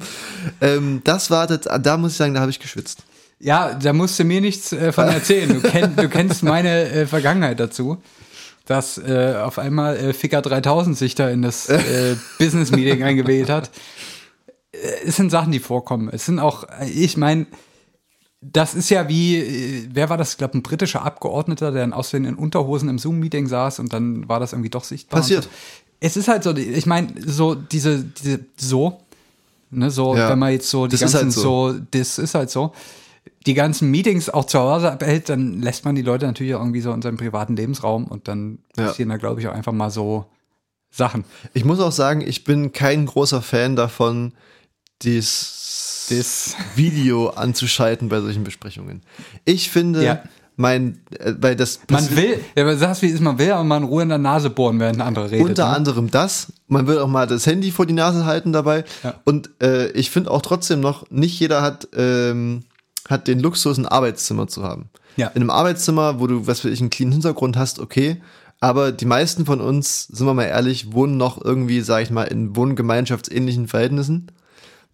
Ähm, das war das, da muss ich sagen, da habe ich geschwitzt. Ja, da musst du mir nichts äh, von erzählen. Du, kenn, du kennst meine äh, Vergangenheit dazu, dass äh, auf einmal äh, Ficker 3000 sich da in das äh, Business Meeting eingewählt hat. Äh, Es sind Sachen, die vorkommen. Es sind auch, ich meine, das ist ja wie, äh, wer war das? Ich glaube, ein britischer Abgeordneter, der in Aussehen in Unterhosen im Zoom-Meeting saß und dann war das irgendwie doch sichtbar. Passiert. Es ist halt so, ich meine, so diese, diese, so, ne, so, Ja. wenn man jetzt so die Das ist ganzen halt so. so. das ist halt so, die ganzen Meetings auch zu Hause abhält, dann lässt man die Leute natürlich auch irgendwie so in seinem privaten Lebensraum und dann Ja. passieren da, glaube ich, auch einfach mal so Sachen. Ich muss auch sagen, ich bin kein großer Fan davon, dieses Das- Video anzuschalten bei solchen Besprechungen. Ich finde, Ja. mein, äh, weil das Man will, ja, aber sagst wie es man will, aber man in Ruhe in der Nase bohren, während ein anderer redet. Unter ne? anderem das. Man will auch mal das Handy vor die Nase halten dabei. Ja. Und äh, ich finde auch trotzdem noch, nicht jeder hat, ähm, hat den Luxus, ein Arbeitszimmer zu haben. Ja. In einem Arbeitszimmer, wo du, was für ich, einen clean Hintergrund hast, okay. Aber die meisten von uns, sind wir mal ehrlich, wohnen noch irgendwie, sag ich mal, in wohngemeinschaftsähnlichen Verhältnissen,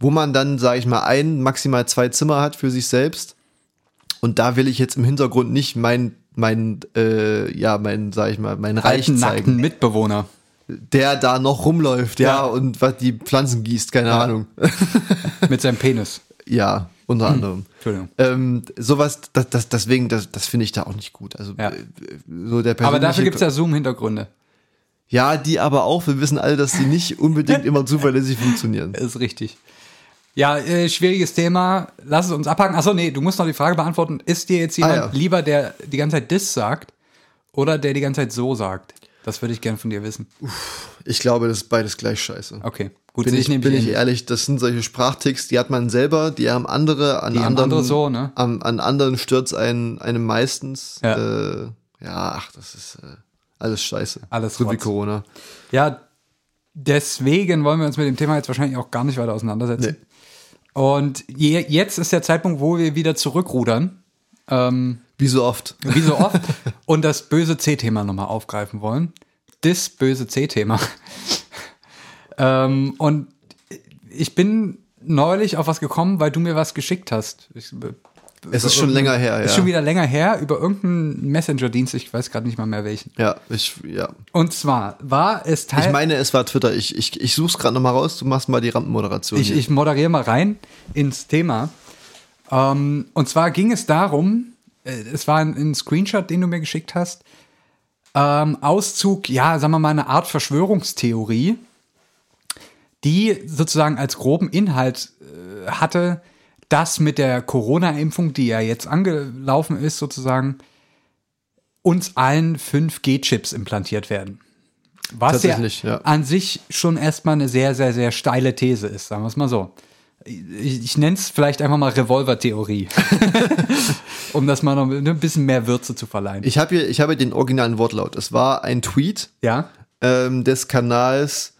wo man dann, sag ich mal, ein, maximal zwei Zimmer hat für sich selbst. Und da will ich jetzt im Hintergrund nicht mein, mein, äh, ja, mein, sag ich mal, mein Reich alten, zeigen nackten Mitbewohner. der da noch rumläuft, ja, Ja. und was die Pflanzen gießt, keine Ahnung. mit seinem Penis. ja, unter Hm. anderem. Entschuldigung. Ähm, sowas, das, das, deswegen, das, das finde ich da auch nicht gut. Also Ja. äh, so der Aber dafür gibt es ja Zoom-Hintergründe. ja, die aber auch. Wir wissen alle, dass die nicht unbedingt immer zuverlässig funktionieren. Ist richtig. Ja, äh, schwieriges Thema. Lass es uns abhaken. Achso, nee, du musst noch die Frage beantworten. Ist dir jetzt jemand Ah, ja. lieber, der die ganze Zeit dis sagt oder der die ganze Zeit so sagt? Das würde ich gern von dir wissen. Ich glaube, das ist beides gleich scheiße. Okay, gut. Bin ich, nämlich bin ich ehrlich, das sind solche Sprachticks, die hat man selber, die haben andere, an Die anderen, andere so, ne? an, an anderen stürzt einen, einem meistens. Ja. Äh, ja, ach, das ist äh, alles scheiße. Alles so wie. Corona. Ja, deswegen wollen wir uns mit dem Thema jetzt wahrscheinlich auch gar nicht weiter auseinandersetzen. Und je, jetzt ist der Zeitpunkt, wo wir wieder zurückrudern. Ähm, Wie so oft. wie so oft. und das böse C-Thema nochmal aufgreifen wollen. Das böse C-Thema. ähm, und ich bin neulich auf was gekommen, weil du mir was geschickt hast. Ich, Es ist schon länger her, ja. Ist schon wieder länger her über irgendeinen Messenger-Dienst, ich weiß gerade nicht mal mehr welchen. Ja, ich, ja. Und zwar war es Teil. Ich meine, es war Twitter. Ich, ich, ich such's gerade nochmal raus. Du machst mal die Rampenmoderation. Ich, hier. ich moderiere mal rein ins Thema. Ähm, und zwar ging es darum, äh, es war ein, ein Screenshot, den du mir geschickt hast. Ähm, Auszug, ja, sagen wir mal, eine Art Verschwörungstheorie, die sozusagen als groben Inhalt äh, hatte, dass mit der Corona-Impfung, die ja jetzt angelaufen ist, sozusagen, uns allen 5G-Chips implantiert werden. Was ja, ja. an sich schon erstmal eine sehr, sehr, sehr steile These ist, sagen wir es mal so. Ich, ich nenne es vielleicht einfach mal Revolver-Theorie. um das mal noch ein bisschen mehr Würze zu verleihen. Ich habe hier, ich habe den originalen Wortlaut. Es war ein Tweet ja? ähm, des Kanals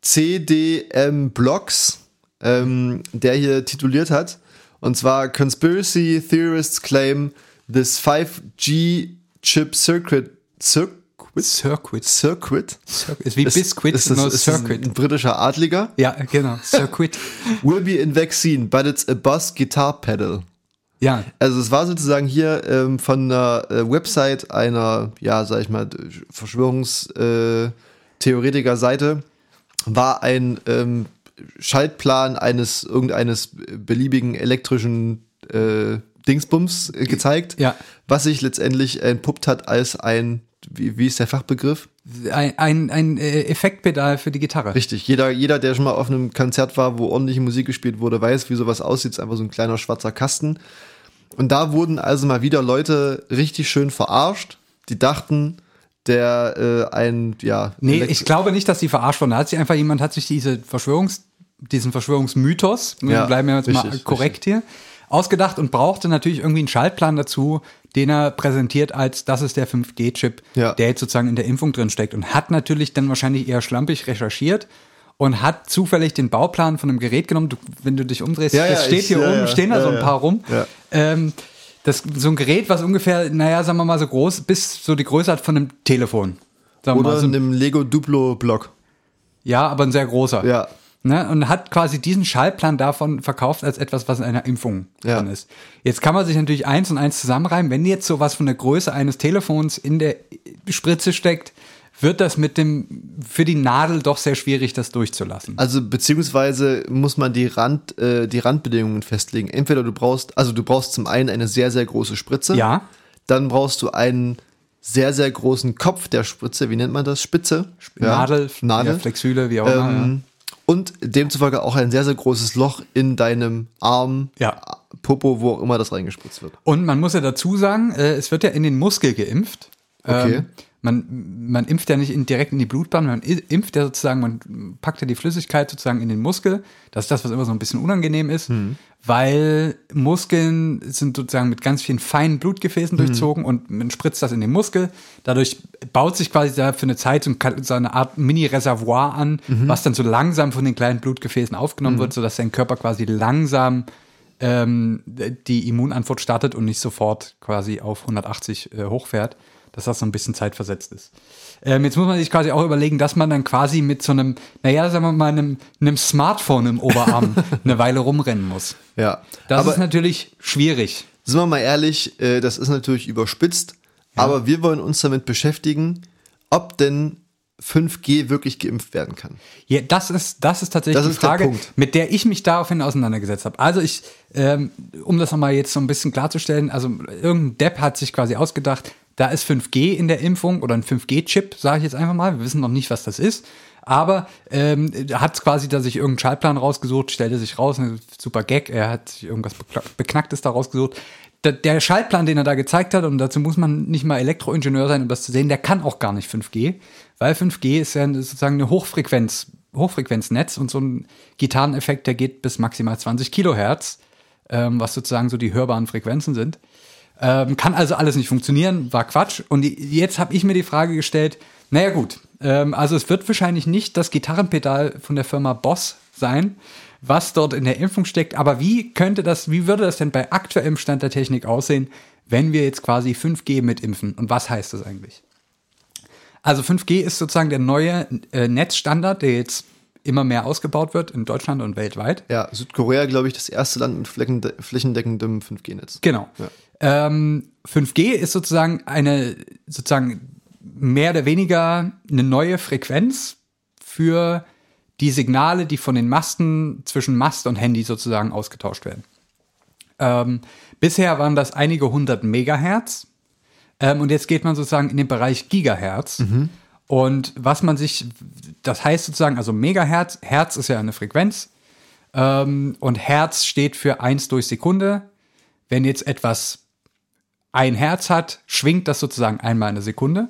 CDM Blogs, ähm, der hier tituliert hat. Und zwar Conspiracy Theorists claim this 5G chip circuit circuit Circuit. circuit Ist wie Biscuit, ist das, ist Circuit. ein britischer Adliger Ja, genau. Circuit. will be in vaccine but it's a bus guitar pedal ja, Also es war sozusagen hier ähm, von einer äh, Website einer, ja, sag ich mal, Verschwörungstheoretiker-Seite war ein ähm, Schaltplan eines irgendeines beliebigen elektrischen äh, Dingsbums äh, gezeigt, Ja. was sich letztendlich entpuppt hat als ein, wie, wie ist der Fachbegriff? ein, ein, ein äh, Effektpedal für die Gitarre. Richtig, jeder, jeder, der schon mal auf einem Konzert war, wo ordentliche Musik gespielt wurde, weiß, wie sowas aussieht. Es ist einfach so ein kleiner schwarzer Kasten. Und da wurden also mal wieder Leute richtig schön verarscht, die dachten, der äh, ein, ja. Nee, ich glaube nicht, dass die verarscht wurden. Da hat sich einfach jemand, hat sich diese Verschwörungs, diesen Verschwörungsmythos, wir Ja, bleiben ja jetzt mal richtig, korrekt hier, ausgedacht und brauchte natürlich irgendwie einen Schaltplan dazu, den er präsentiert als, das ist der 5G-Chip, Ja. der jetzt sozusagen in der Impfung drin steckt und hat natürlich dann wahrscheinlich eher schlampig recherchiert und hat zufällig den Bauplan von einem Gerät genommen. Du, wenn du dich umdrehst, Ja, das ja, steht ich- hier oben, stehen da so ein paar rum. Ähm, das, so ein Gerät, was ungefähr, naja, sagen wir mal so groß, bis so die Größe hat von einem Telefon. Sagen wir Oder mal, so, in einem Lego Duplo Block. ja, aber ein sehr großer. Ja. Ne? Und hat quasi diesen Schaltplan davon verkauft als etwas, was in einer Impfung Ja. drin ist. Jetzt kann man sich natürlich eins und eins zusammenreimen. Wenn jetzt sowas von der Größe eines Telefons in der Spritze steckt, wird das mit dem, für die Nadel doch sehr schwierig, das durchzulassen. Also beziehungsweise muss man die Rand, äh, die Randbedingungen festlegen. Entweder du brauchst, also du brauchst zum einen eine sehr, sehr große Spritze. Ja. Dann brauchst du einen sehr, sehr großen Kopf der Spritze. Wie nennt man das? Spitze? Nadel, Nadel. Ja, Flexüle, wie auch immer. Ähm, und demzufolge auch ein sehr, sehr großes Loch in deinem Arm, Ja. Popo, wo auch immer das reingespritzt wird. Und man muss ja dazu sagen, äh, es wird ja in den Muskel geimpft. Okay. Ähm, man, man impft ja nicht in, direkt in die Blutbahn, man impft ja sozusagen, man packt ja die Flüssigkeit sozusagen in den Muskel. Das ist das, was immer so ein bisschen unangenehm ist, weil Muskeln sind sozusagen mit ganz vielen feinen Blutgefäßen durchzogen und man spritzt das in den Muskel. Dadurch baut sich quasi da für eine Zeit so ein- so eine Art Mini-Reservoir an, was dann so langsam von den kleinen Blutgefäßen aufgenommen wird, sodass dein Körper quasi langsam ähm, die Immunantwort startet und nicht sofort quasi auf 180 äh, hochfährt, dass das so ein bisschen zeitversetzt ist. Ähm, jetzt muss man sich quasi auch überlegen, dass man dann quasi mit so einem, naja, sagen wir mal, einem, einem Smartphone im Oberarm eine Weile rumrennen muss. Ja. Das Aber ist natürlich schwierig. sind wir mal ehrlich, äh, das ist natürlich überspitzt, aber wir wollen uns damit beschäftigen, ob denn 5G wirklich geimpft werden kann. Ja, das ist, das ist tatsächlich Das die ist der Frage, Punkt. mit der ich mich daraufhin auseinandergesetzt habe. Also ich, ähm, um das nochmal jetzt so ein bisschen klarzustellen, also irgendein Depp hat sich quasi ausgedacht, da ist 5G in der Impfung oder ein 5G-Chip, sage ich jetzt einfach mal. Wir wissen noch nicht, was das ist. Aber ähm, hat quasi da sich irgendeinen Schaltplan rausgesucht, stellte sich raus, ein super Gag, er hat sich irgendwas Beknacktes da rausgesucht. Der, der Schaltplan, den er da gezeigt hat, und dazu muss man nicht mal Elektroingenieur sein, um das zu sehen, der kann auch gar nicht 5G, weil 5G ist ja sozusagen eine Hochfrequenz, Hochfrequenznetz und so ein Gitarreneffekt, der geht bis maximal 20 Kilohertz, ähm, was sozusagen so die hörbaren Frequenzen sind. Ähm, kann also alles nicht funktionieren, war Quatsch. Und jetzt habe ich mir die Frage gestellt, naja gut, ähm, also es wird wahrscheinlich nicht das Gitarrenpedal von der Firma Boss sein, was dort in der Impfung steckt, aber wie könnte das, wie würde das denn bei aktuellem Stand der Technik aussehen, wenn wir jetzt quasi 5G mitimpfen? Und was heißt das eigentlich? Also 5G ist sozusagen der neue äh, Netzstandard, der jetzt immer mehr ausgebaut wird in Deutschland und weltweit. Ja, Südkorea, glaube ich, das erste Land mit flächende flächendeckendem 5G-Netz. Genau. Ähm, 5G ist sozusagen eine, sozusagen mehr oder weniger eine neue Frequenz für die Signale, die von den Masten zwischen Mast und Handy sozusagen ausgetauscht werden. Ähm, bisher waren das einige hundert Megahertz. Ähm, und jetzt geht man sozusagen in den Bereich Gigahertz. Und was man sich, das heißt sozusagen, also Megahertz, Hertz ist ja eine Frequenz. Ähm, und Hertz steht für 1 durch Sekunde. Wenn jetzt etwas ein Herz hat, schwingt das sozusagen einmal in der Sekunde.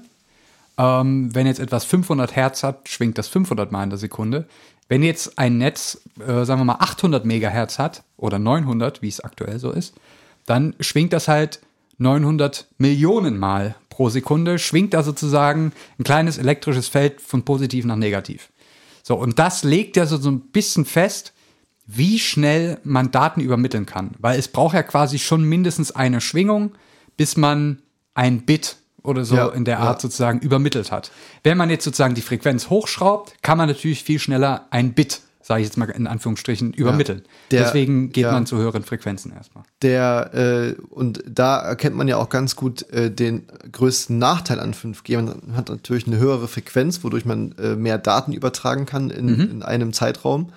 Ähm, wenn jetzt etwas 500 Hertz hat, schwingt das 500 Mal in der Sekunde. Wenn jetzt ein Netz, äh, sagen wir mal, 800 Megahertz hat oder 900, wie es aktuell so ist, dann schwingt das halt 900 Millionen Mal pro Sekunde, schwingt da sozusagen ein kleines elektrisches Feld von positiv nach negativ. So, und das legt ja so, so ein bisschen fest, wie schnell man Daten übermitteln kann. Weil es braucht ja quasi schon mindestens eine Schwingung, bis man ein Bit oder so Ja, in der ja. Art sozusagen übermittelt hat. Wenn man jetzt sozusagen die Frequenz hochschraubt, kann man natürlich viel schneller ein Bit, sage ich jetzt mal in Anführungsstrichen, übermitteln. Der- Deswegen geht ja. man zu höheren Frequenzen erstmal. Der, äh, und da erkennt man ja auch ganz gut äh, den größten Nachteil an 5G. Man hat natürlich eine höhere Frequenz, wodurch man äh, mehr Daten übertragen kann in, Mhm. in einem Zeitraum.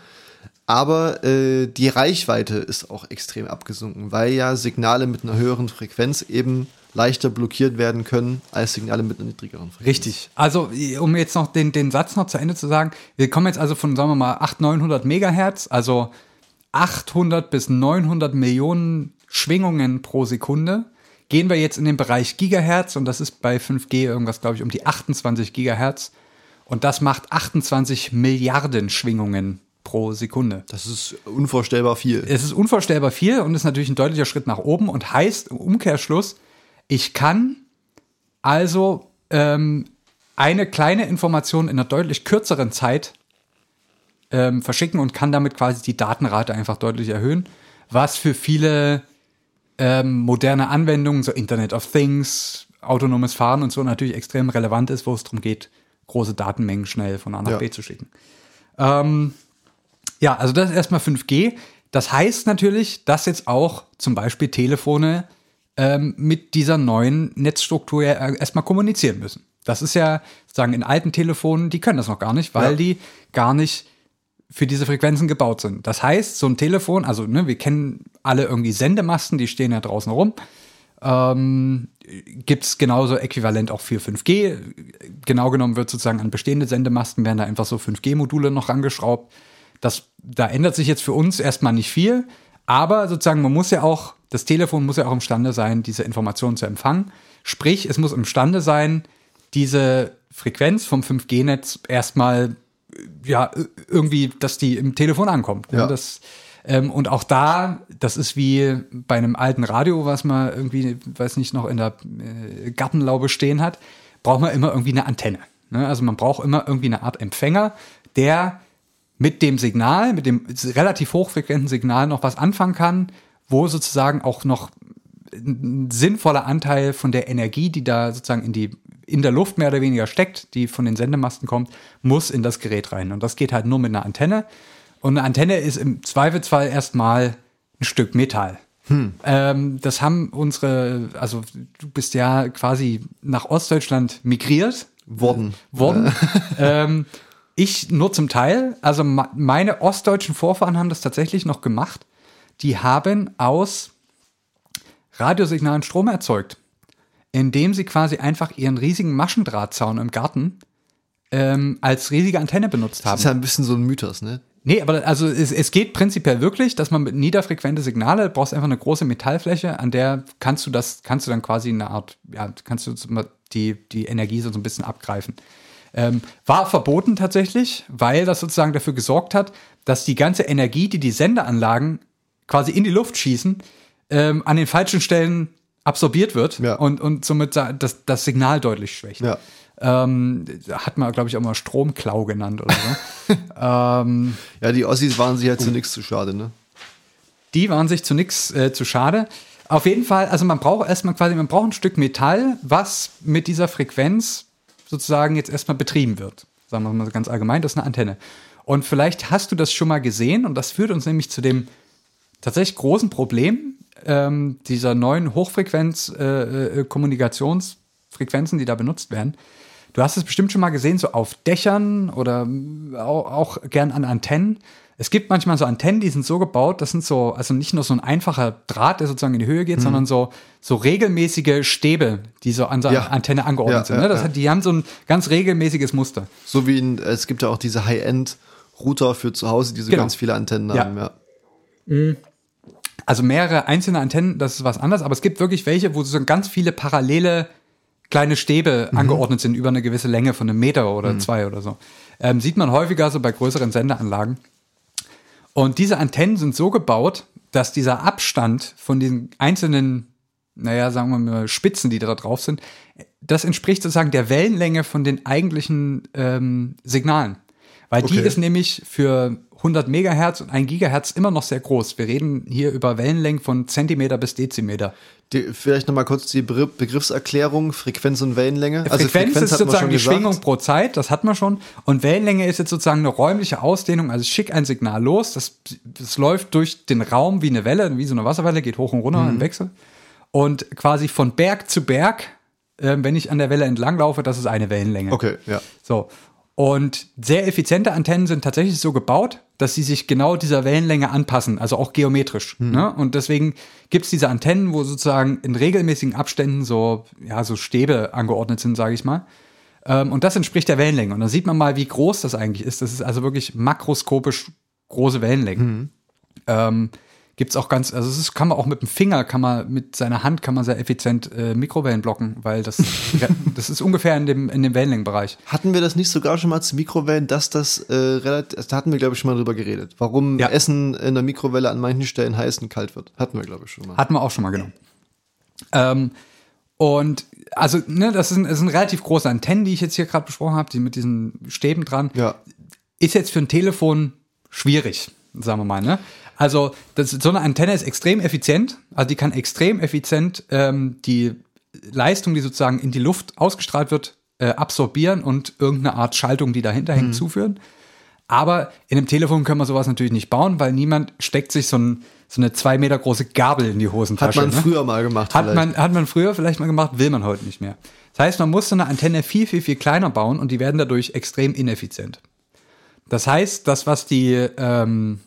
Aber äh, die Reichweite ist auch extrem abgesunken, weil ja Signale mit einer höheren Frequenz eben leichter blockiert werden können als Signale mit einer niedrigeren Frequenz. Richtig. Also, um jetzt noch den, den Satz noch zu Ende zu sagen, wir kommen jetzt also von, sagen wir mal, 800, 900 Megahertz, also 800 bis 900 Millionen Schwingungen pro Sekunde. Gehen wir jetzt in den Bereich Gigahertz und das ist bei 5G irgendwas, glaube ich, um die 28 Gigahertz. Und das macht 28 Milliarden Schwingungen pro Sekunde. Das ist unvorstellbar viel. Es ist unvorstellbar viel und ist natürlich ein deutlicher Schritt nach oben und heißt im Umkehrschluss, ich kann also ähm, eine kleine Information in einer deutlich kürzeren Zeit ähm, verschicken und kann damit quasi die Datenrate einfach deutlich erhöhen, was für viele ähm, moderne Anwendungen, so Internet of Things, autonomes Fahren und so natürlich extrem relevant ist, wo es darum geht, große Datenmengen schnell von A nach Ja. B zu schicken. Ähm, ja, also das ist erstmal 5G. Das heißt natürlich, dass jetzt auch zum Beispiel Telefone ähm, mit dieser neuen Netzstruktur ja erstmal kommunizieren müssen. Das ist ja sozusagen in alten Telefonen, die können das noch gar nicht, weil Ja. die gar nicht für diese Frequenzen gebaut sind. Das heißt, so ein Telefon, also ne, wir kennen alle irgendwie Sendemasten, die stehen ja draußen rum. Ähm, Gibt es genauso äquivalent auch für 5G. Genau genommen wird sozusagen an bestehende Sendemasten werden da einfach so 5G-Module noch rangeschraubt. Das, da ändert sich jetzt für uns erstmal nicht viel, aber sozusagen man muss ja auch, das Telefon muss ja auch imstande sein, diese Informationen zu empfangen. Sprich, es muss imstande sein, diese Frequenz vom 5G-Netz erstmal ja, irgendwie, dass die im Telefon ankommt. ne? Ja. Das, ähm, und auch da, das ist wie bei einem alten Radio, was man irgendwie, weiß nicht, noch in der äh, Gartenlaube stehen hat, braucht man immer irgendwie eine Antenne. Ne? Also man braucht immer irgendwie eine Art Empfänger, der mit dem Signal, mit dem relativ hochfrequenten Signal noch was anfangen kann, wo sozusagen auch noch ein sinnvoller Anteil von der Energie, die da sozusagen in die in der Luft mehr oder weniger steckt, die von den Sendemasten kommt, muss in das Gerät rein. Und das geht halt nur mit einer Antenne. Und eine Antenne ist im Zweifelsfall erstmal ein Stück Metall. Ähm, das haben unsere, also du bist ja quasi nach Ostdeutschland migriert Worden. worden. ähm, ich nur zum Teil. Also meine ostdeutschen Vorfahren haben das tatsächlich noch gemacht. Die haben aus Radiosignalen Strom erzeugt, indem sie quasi einfach ihren riesigen Maschendrahtzaun im Garten ähm, als riesige Antenne benutzt haben. Das ist ja ein bisschen so ein Mythos, ne? Nee, aber also es, es geht prinzipiell wirklich, dass man mit niederfrequente Signale, du brauchst einfach eine große Metallfläche, an der kannst du das, kannst du dann quasi eine Art, ja, kannst du die, die Energie so ein bisschen abgreifen. Ähm, war verboten tatsächlich, weil das sozusagen dafür gesorgt hat, dass die ganze Energie, die die Sendeanlagen quasi in die Luft schießen, ähm, an den falschen Stellen absorbiert wird Ja. und, und somit da- das, das Signal deutlich schwächt. Ja. Ähm, hat man, glaube ich, auch mal Stromklau genannt oder so. ähm, Ja, die Ossis waren sich halt zu nichts zu schade, ne? die waren sich zu nichts äh, zu schade. Auf jeden Fall, also man braucht erstmal quasi, man braucht ein Stück Metall, was mit dieser Frequenz sozusagen jetzt erstmal betrieben wird. Sagen wir mal ganz allgemein, das ist eine Antenne. Und vielleicht hast du das schon mal gesehen und das führt uns nämlich zu dem tatsächlich großen Problem ähm, dieser neuen Hochfrequenz-Kommunikationsfrequenzen, die da benutzt werden. du hast es bestimmt schon mal gesehen, so auf Dächern oder auch, auch gern an Antennen. Es gibt manchmal so Antennen, die sind so gebaut, das sind so, also nicht nur so ein einfacher Draht, der sozusagen in die Höhe geht, Mhm. sondern so, so regelmäßige Stäbe, die so an so einer Ja. Antenne angeordnet Ja, sind. Ne? Das ja. hat, die haben so ein ganz regelmäßiges Muster. So wie ein, es gibt ja auch diese High-End-Router für zu Hause, die so Genau. ganz viele Antennen Ja. haben. Ja. Also mehrere einzelne Antennen, das ist was anderes, aber es gibt wirklich welche, wo so ganz viele parallele kleine Stäbe Mhm. angeordnet sind über eine gewisse Länge von einem Meter oder zwei oder so. Ähm, sieht man häufiger so bei größeren Sendeanlagen. Und diese Antennen sind so gebaut, dass dieser Abstand von diesen einzelnen, naja, sagen wir mal, Spitzen, die da drauf sind, das entspricht sozusagen der Wellenlänge von den eigentlichen ähm, Signalen. Weil die Okay. ist nämlich für 100 Megahertz und 1 Gigahertz immer noch sehr groß. Wir reden hier über Wellenlängen von Zentimeter bis Dezimeter. Die, vielleicht nochmal kurz die Begr- Begriffserklärung, Frequenz und Wellenlänge. Frequenz, ist Also hatten wir sozusagen die gesagt. Schwingung pro Zeit, das hat man schon. Und Wellenlänge ist jetzt sozusagen eine räumliche Ausdehnung. Also ich schicke ein Signal los, das, das läuft durch den Raum wie eine Welle, wie so eine Wasserwelle, geht hoch und runter im Wechsel. Und quasi von Berg zu Berg, äh, wenn ich an der Welle entlang laufe, das ist eine Wellenlänge. Okay, ja. So. Und sehr effiziente Antennen sind tatsächlich so gebaut, dass sie sich genau dieser Wellenlänge anpassen, also auch geometrisch. Ne? Und deswegen gibt es diese Antennen, wo sozusagen in regelmäßigen Abständen so, ja, so Stäbe angeordnet sind, sage ich mal. Ähm, und das entspricht der Wellenlänge. Und da sieht man mal, wie groß das eigentlich ist. Das ist also wirklich makroskopisch große Wellenlängen. Ähm, Gibt es auch ganz, also es ist, kann man auch mit dem Finger, kann man mit seiner Hand kann man sehr effizient äh, Mikrowellen blocken, weil das, das ist ungefähr in dem, in dem Wellenlängenbereich. Hatten wir das nicht sogar schon mal zu Mikrowellen, dass das äh, relativ, da hatten wir glaube ich schon mal drüber geredet. Warum Ja. Essen in der Mikrowelle an manchen Stellen heiß und kalt wird. Hatten wir glaube ich schon mal. Hatten wir auch schon mal genommen. Ähm, und also, ne, das sind, das sind relativ große Antennen, die ich jetzt hier gerade besprochen habe, die mit diesen Stäben dran. Ja. Ist jetzt für ein Telefon schwierig, sagen wir mal, ne? Also, das, so eine Antenne ist extrem effizient, also die kann extrem effizient ähm, die Leistung, die sozusagen in die Luft ausgestrahlt wird, äh, absorbieren und irgendeine Art Schaltung, die dahinter hängt, zuführen. Aber in einem Telefon können wir sowas natürlich nicht bauen, weil niemand steckt sich so, ein, so eine zwei Meter große Gabel in die Hat Hosentasche. man ne? früher mal gemacht Hat vielleicht. man, hat man früher vielleicht mal gemacht, will man heute nicht mehr. Das heißt, man muss so eine Antenne viel, viel, viel kleiner bauen und die werden dadurch extrem ineffizient. Das heißt, das, was die ähm,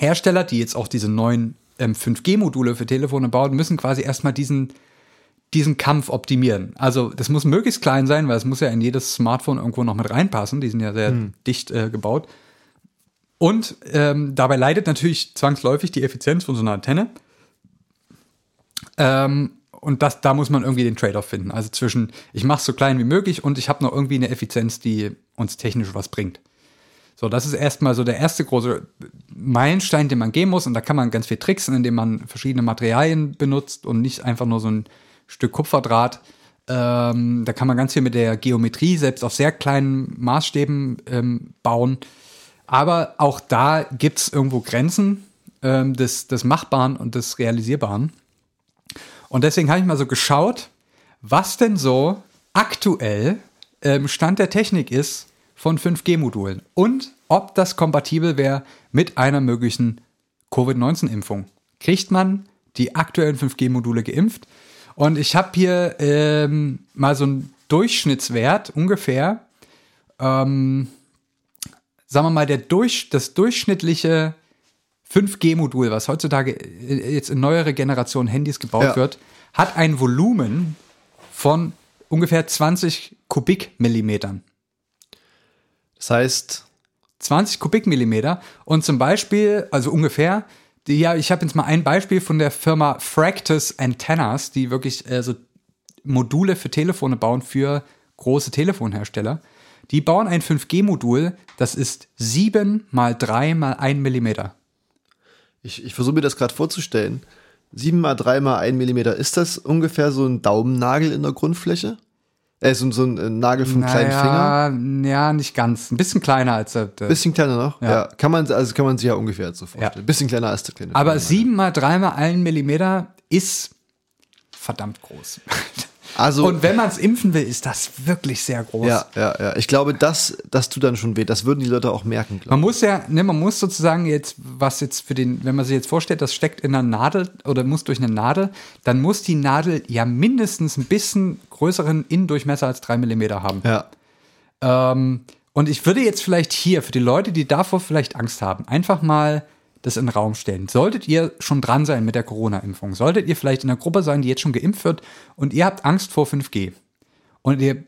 Hersteller, die jetzt auch diese neuen ähm, 5G-Module für Telefone bauen, müssen quasi erstmal diesen, diesen Kampf optimieren. Also das muss möglichst klein sein, weil es muss ja in jedes Smartphone irgendwo noch mit reinpassen. Die sind ja sehr dicht äh, gebaut. Und ähm, dabei leidet natürlich zwangsläufig die Effizienz von so einer Antenne. Ähm, und das, da muss man irgendwie den Trade-off finden. Also zwischen, ich mache es so klein wie möglich und ich habe noch irgendwie eine Effizienz, die uns technisch was bringt. So, das ist erstmal so der erste große Meilenstein, den man gehen muss. Und da kann man ganz viel tricksen, indem man verschiedene Materialien benutzt und nicht einfach nur so ein Stück Kupferdraht. Ähm, da kann man ganz viel mit der Geometrie, selbst auf sehr kleinen Maßstäben ähm, bauen. Aber auch da gibt es irgendwo Grenzen ähm, des, des Machbaren und des Realisierbaren. Und deswegen habe ich mal so geschaut, was denn so aktuell ähm, Stand der Technik ist von 5G-Modulen und ob das kompatibel wäre mit einer möglichen Covid-19-Impfung. Kriegt man die aktuellen 5G-Module geimpft? Und ich habe hier ähm, mal so einen Durchschnittswert ungefähr. Ähm, sagen wir mal, der durch, das durchschnittliche 5G-Modul, was heutzutage äh, jetzt in neuere Generationen Handys gebaut Ja. wird, hat ein Volumen von ungefähr 20 Kubikmillimetern. Das heißt, 20 Kubikmillimeter und zum Beispiel, also ungefähr, die, ja, ich habe jetzt mal ein Beispiel von der Firma Fractus Antennas, die wirklich äh, so Module für Telefone bauen für große Telefonhersteller. Die bauen ein 5G-Modul, das ist 7 mal 3 mal 1 Millimeter. ich, ich versuche mir das gerade vorzustellen. 7 mal 3 mal 1 Millimeter, ist das ungefähr so ein Daumennagel in der Grundfläche? Äh, so, so ein äh, Nagel vom kleinen Finger? Ja, nicht ganz. Ein bisschen kleiner als der. der Bisschen kleiner noch? Ja. Ja. Kann man, also kann man sich ja ungefähr so vorstellen. Ja. Bisschen kleiner als der kleine aber Finger. 7 mal 3 mal 1 Millimeter ist verdammt groß. Also, Und wenn man es impfen will, ist das wirklich sehr groß. ja, ja, ja. Ich glaube, das, das tut dann schon weh. Das würden die Leute auch merken, Man muss ja, ne, man muss sozusagen jetzt, was jetzt für den, wenn man sich jetzt vorstellt, das steckt in einer Nadel oder muss durch eine Nadel, dann muss die Nadel ja mindestens ein bisschen größeren Innendurchmesser als drei Millimeter haben. Ja. Ähm, und ich würde jetzt vielleicht hier für die Leute, die davor vielleicht Angst haben, einfach mal das in den Raum stellen. Solltet ihr schon dran sein mit der Corona-Impfung, solltet ihr vielleicht in einer Gruppe sein, die jetzt schon geimpft wird und ihr habt Angst vor 5G und ihr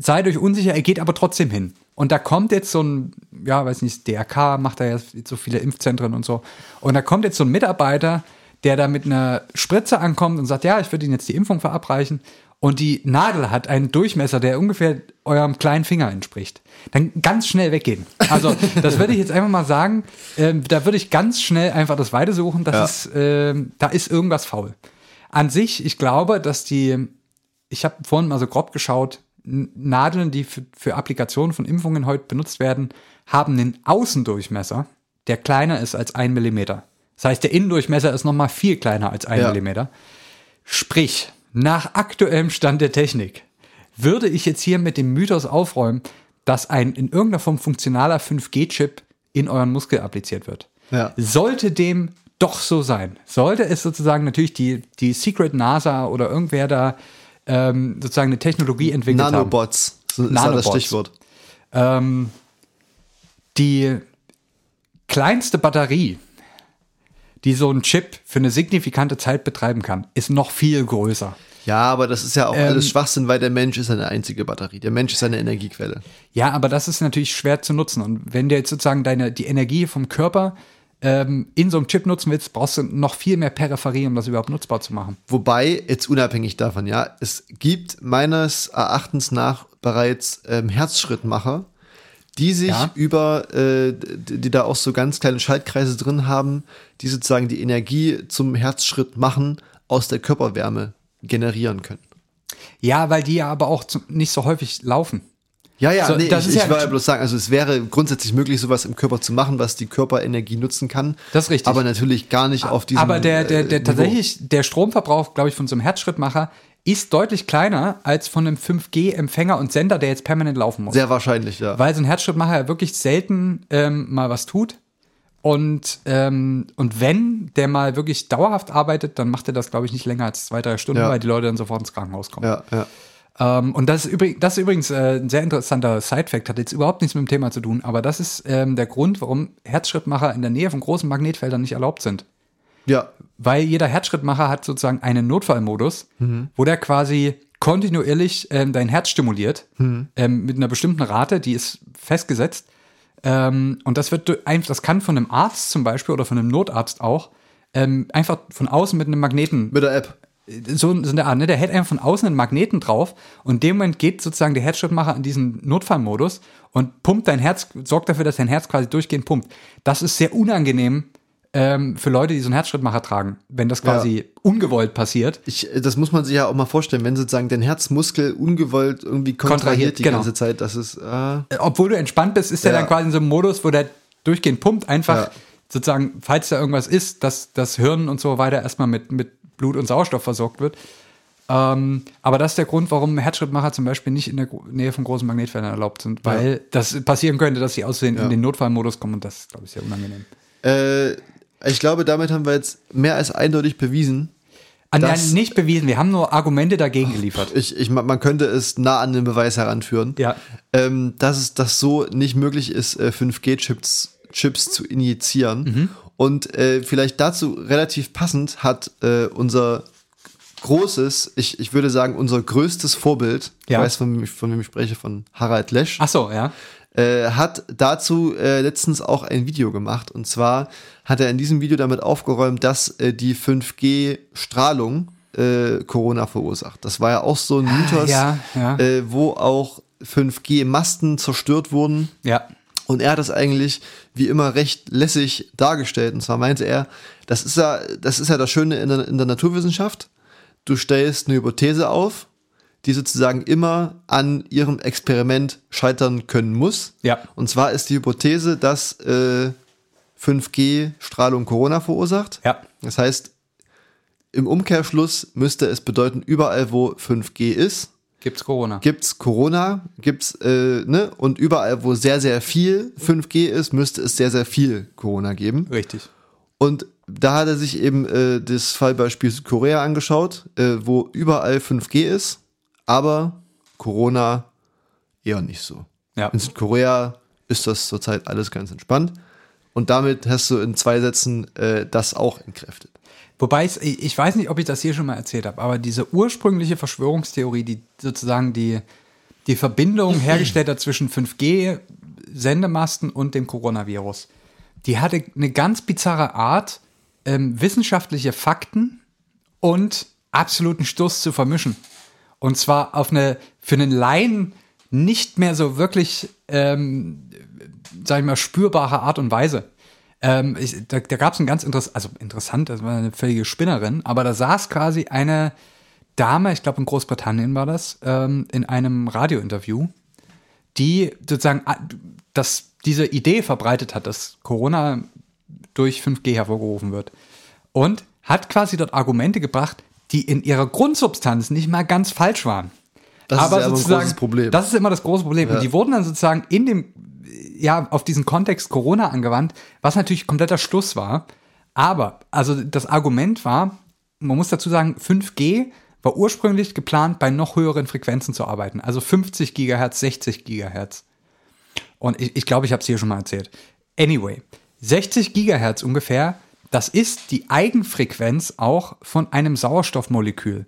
seid euch unsicher, ihr geht aber trotzdem hin. Und da kommt jetzt so ein, ja, weiß nicht, DRK macht da ja so viele Impfzentren und so. Und da kommt jetzt so ein Mitarbeiter, der da mit einer Spritze ankommt und sagt, ja, ich würde Ihnen jetzt die Impfung verabreichen. Und die Nadel hat einen Durchmesser, der ungefähr eurem kleinen Finger entspricht. Dann ganz schnell weggehen. Also, das würde ich jetzt einfach mal sagen. Ähm, da würde ich ganz schnell einfach das weitersuchen. Das Ja. ist, ähm, da ist irgendwas faul. An sich, ich glaube, dass die, ich habe vorhin mal so grob geschaut, Nadeln, die für, für Applikationen von Impfungen heute benutzt werden, haben einen Außendurchmesser, der kleiner ist als ein Millimeter. Das heißt, der Innendurchmesser ist noch mal viel kleiner als ein Ja. Millimeter. Sprich, nach aktuellem Stand der Technik würde ich jetzt hier mit dem Mythos aufräumen, dass ein in irgendeiner Form funktionaler 5G-Chip in euren Muskel appliziert wird. Ja. Sollte dem doch so sein, sollte es sozusagen natürlich die, die Secret NASA oder irgendwer da ähm, sozusagen eine Technologie entwickelt haben. Nanobots so ist da das Nanobots. Stichwort. Ähm, die kleinste Batterie, die so ein Chip für eine signifikante Zeit betreiben kann, ist noch viel größer. Ja, aber das ist ja auch Ähm, alles Schwachsinn, weil der Mensch ist eine einzige Batterie. Der Mensch ist eine Energiequelle. Ja, aber das ist natürlich schwer zu nutzen. Und wenn du jetzt sozusagen deine, die Energie vom Körper ähm, in so einem Chip nutzen willst, brauchst du noch viel mehr Peripherie, um das überhaupt nutzbar zu machen. Wobei, jetzt unabhängig davon, ja, es gibt meines Erachtens nach bereits ähm, Herzschrittmacher, die sich Ja. über, äh, die, da auch so ganz kleine Schaltkreise drin haben, die sozusagen die Energie zum Herzschritt machen, aus der Körperwärme generieren können. Ja, weil die ja aber auch zu, nicht so häufig laufen. Ja, ja, So, nee, das ich, ist ich ja- wollte bloß sagen, also es wäre grundsätzlich möglich, sowas im Körper zu machen, was die Körperenergie nutzen kann. Das ist richtig. Aber natürlich gar nicht auf diesem Aber der, der, äh, der Niveau. tatsächlich, der Stromverbrauch, glaube ich, von so einem Herzschrittmacher ist deutlich kleiner als von einem 5G-Empfänger und Sender, der jetzt permanent laufen muss. Sehr wahrscheinlich, ja. Weil so ein Herzschrittmacher ja wirklich selten ähm, mal was tut. Und, ähm, und wenn der mal wirklich dauerhaft arbeitet, dann macht er das, glaube ich, nicht länger als zwei, drei Stunden, Ja. weil die Leute dann sofort ins Krankenhaus kommen. ja, ja. Ähm, und das ist, übrig, das ist übrigens äh, ein sehr interessanter Side-Fact, hat jetzt überhaupt nichts mit dem Thema zu tun, aber das ist ähm, der Grund, warum Herzschrittmacher in der Nähe von großen Magnetfeldern nicht erlaubt sind. Ja, Weil jeder Herzschrittmacher hat sozusagen einen Notfallmodus, wo der quasi kontinuierlich ähm, dein Herz stimuliert, ähm, mit einer bestimmten Rate, die ist festgesetzt. Ähm, und das wird durch- ein- das kann von einem Arzt zum Beispiel oder von einem Notarzt auch ähm, einfach von außen mit einem Magneten mit der App. so so in der Art, ne? Der hält einfach von außen einen Magneten drauf und in dem Moment geht sozusagen der Herzschrittmacher in diesen Notfallmodus und pumpt dein Herz, sorgt dafür, dass dein Herz quasi durchgehend pumpt. Das ist sehr unangenehm ähm, für Leute, die so einen Herzschrittmacher tragen, wenn das quasi ungewollt passiert. Ich, das muss man sich ja auch mal vorstellen, wenn sozusagen dein Herzmuskel ungewollt irgendwie kontrahiert Kontrahiert, die genau. ganze Zeit, das ist, äh, Äh, Obwohl du entspannt bist, ist der Ja. dann quasi in so einem Modus, wo der durchgehend pumpt, einfach Ja. sozusagen, falls da irgendwas ist, dass das Hirn und so weiter erstmal mit, mit Blut und Sauerstoff versorgt wird. Ähm, aber das ist der Grund, warum Herzschrittmacher zum Beispiel nicht in der Gro- Nähe von großen Magnetfeldern erlaubt sind, weil das passieren könnte, dass sie aussehen Ja. in den Notfallmodus kommen und das ist, glaube ich, sehr unangenehm. äh, ich glaube, damit haben wir jetzt mehr als eindeutig bewiesen. An Das- nicht bewiesen, wir haben nur Argumente dagegen geliefert. Ich, ich, man könnte es nah an den Beweis heranführen, Ja. ähm, dass es das so nicht möglich ist, äh, 5G-Chips Chips zu injizieren. Mhm. Und äh, vielleicht dazu relativ passend hat äh, unser großes, ich, ich würde sagen, unser größtes Vorbild, Ja. ich weiß, von, wem ich- von wem ich spreche, von Harald Lesch, Ach so, ja. Äh, hat dazu äh, letztens auch ein Video gemacht. Und zwar hat er in diesem Video damit aufgeräumt, dass äh, die 5G-Strahlung äh, Corona verursacht. Das war ja auch so ein Mythos, ja, ja. Äh, wo auch 5G-Masten zerstört wurden. Ja. Und er hat das eigentlich wie immer recht lässig dargestellt. Und zwar meinte er, das ist ja das, ist ja das Schöne in der, in der Naturwissenschaft. Du stellst eine Hypothese auf, die sozusagen immer an ihrem Experiment scheitern können muss. Ja. Und zwar ist die Hypothese, dass äh, 5G-Strahlung Corona verursacht. Ja. Das heißt, im Umkehrschluss müsste es bedeuten, überall wo 5G ist, Gibt's Corona. gibt's Corona, gibt's äh, ne und überall wo sehr sehr viel 5G ist, müsste es sehr sehr viel Corona geben. Richtig. Und da hat er sich eben äh, das Fallbeispiel Südkorea angeschaut, äh, wo überall 5G ist, aber Corona eher nicht so. Ja. In Südkorea ist das zurzeit alles ganz entspannt. Und damit hast du in zwei Sätzen äh, das auch entkräftet. Wobei ich weiß nicht, ob ich das hier schon mal erzählt habe, aber diese ursprüngliche Verschwörungstheorie, die sozusagen die, die Verbindung hergestellt hat zwischen 5G-Sendemasten und dem Coronavirus, die hatte eine ganz bizarre Art, ähm, wissenschaftliche Fakten und absoluten Stoß zu vermischen. Und zwar auf eine für einen Laien nicht mehr so wirklich, ähm, sag ich mal, spürbare Art und Weise. Ähm, ich, da da gab es ein ganz interessant, also interessant, das war eine völlige Spinnerin, aber da saß quasi eine Dame, ich glaube in Großbritannien war das, ähm, in einem Radiointerview, die sozusagen ah, dass diese Idee verbreitet hat, dass Corona durch 5G hervorgerufen wird. Und hat quasi dort Argumente gebracht, die in ihrer Grundsubstanz nicht mal ganz falsch waren. Das ist ja immer ein großes Problem. Das ist immer das große Problem. Ja. Und die wurden dann sozusagen in dem, ja, auf diesen Kontext Corona angewandt, was natürlich kompletter Schluss war. Aber, also das Argument war, man muss dazu sagen, 5G war ursprünglich geplant, bei noch höheren Frequenzen zu arbeiten. Also 50 Gigahertz, 60 Gigahertz. Und ich, ich glaube, ich habe es hier schon mal erzählt. Anyway, 60 Gigahertz ungefähr, das ist die Eigenfrequenz auch von einem Sauerstoffmolekül.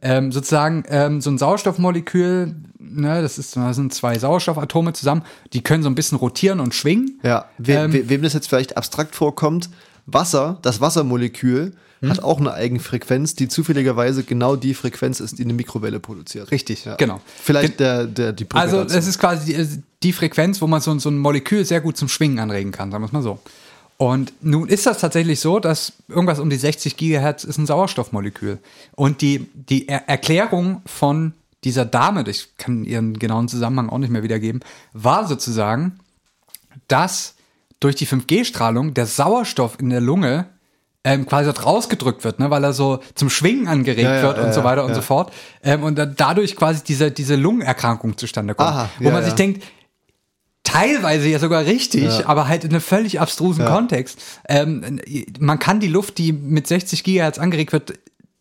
Ähm, sozusagen ähm, so ein Sauerstoffmolekül, ne, das, ist, das sind zwei Sauerstoffatome zusammen, die können so ein bisschen rotieren und schwingen. Ja, we Ähm, we wem das jetzt vielleicht abstrakt vorkommt, Wasser, das Wassermolekül, Hm? hat auch eine Eigenfrequenz, die zufälligerweise genau die Frequenz ist, die eine Mikrowelle produziert. Richtig, Ja. genau. Vielleicht der, der, die Brücke Also dazu. es ist quasi die, die Frequenz, wo man so, so ein Molekül sehr gut zum Schwingen anregen kann, sagen wir es mal so. Und nun ist das tatsächlich so, dass irgendwas um die 60 Gigahertz ist ein Sauerstoffmolekül. Und die, die er Erklärung von dieser Dame, ich kann ihren genauen Zusammenhang auch nicht mehr wiedergeben, war sozusagen, dass durch die 5G-Strahlung der Sauerstoff in der Lunge ähm, quasi dort rausgedrückt wird, ne, weil er so zum Schwingen angeregt Ja, ja, wird und ja, so weiter und ja. so fort. Ähm, und dadurch quasi diese, diese Lungenerkrankung zustande kommt. Aha, wo ja, man sich ja. denkt, teilweise ja sogar richtig, Ja. aber halt in einem völlig abstrusen Ja. Kontext. Ähm, man kann die Luft, die mit 60 Gigahertz angeregt wird,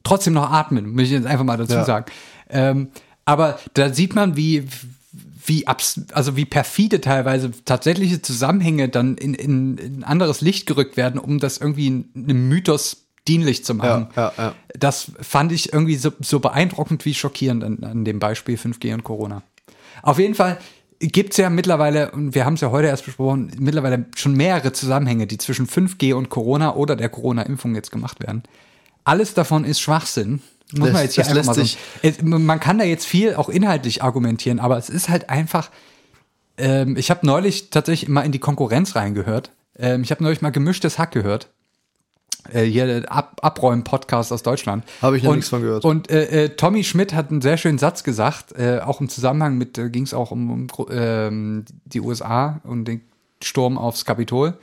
trotzdem noch atmen, muss ich jetzt einfach mal dazu Ja. sagen. Ähm, aber da sieht man, wie, wie, abs also wie perfide teilweise tatsächliche Zusammenhänge dann in, in, in anderes Licht gerückt werden, um das irgendwie einem Mythos dienlich zu machen. Ja, ja, ja. Das fand ich irgendwie so, so beeindruckend wie schockierend an, an dem Beispiel 5G und Corona. Auf jeden Fall gibt's ja mittlerweile, und wir haben es ja heute erst besprochen, mittlerweile schon mehrere Zusammenhänge, die zwischen 5G und Corona oder der Corona-Impfung jetzt gemacht werden. Alles davon ist Schwachsinn. Muss Das- man jetzt hier einfach mal so. man kann da jetzt viel auch inhaltlich argumentieren, aber es ist halt einfach. Ähm, ich habe neulich tatsächlich mal in die Konkurrenz reingehört. Ähm, ich habe neulich mal gemischtes Hack gehört. Äh, hier der Ab Abräumen-Podcast aus Deutschland. Habe ich noch Und- nichts von gehört. Und äh, äh, Tommy Schmidt hat einen sehr schönen Satz gesagt, äh, auch im Zusammenhang mit, äh, ging es auch um, um ähm, die USA und den Sturm aufs Kapitol.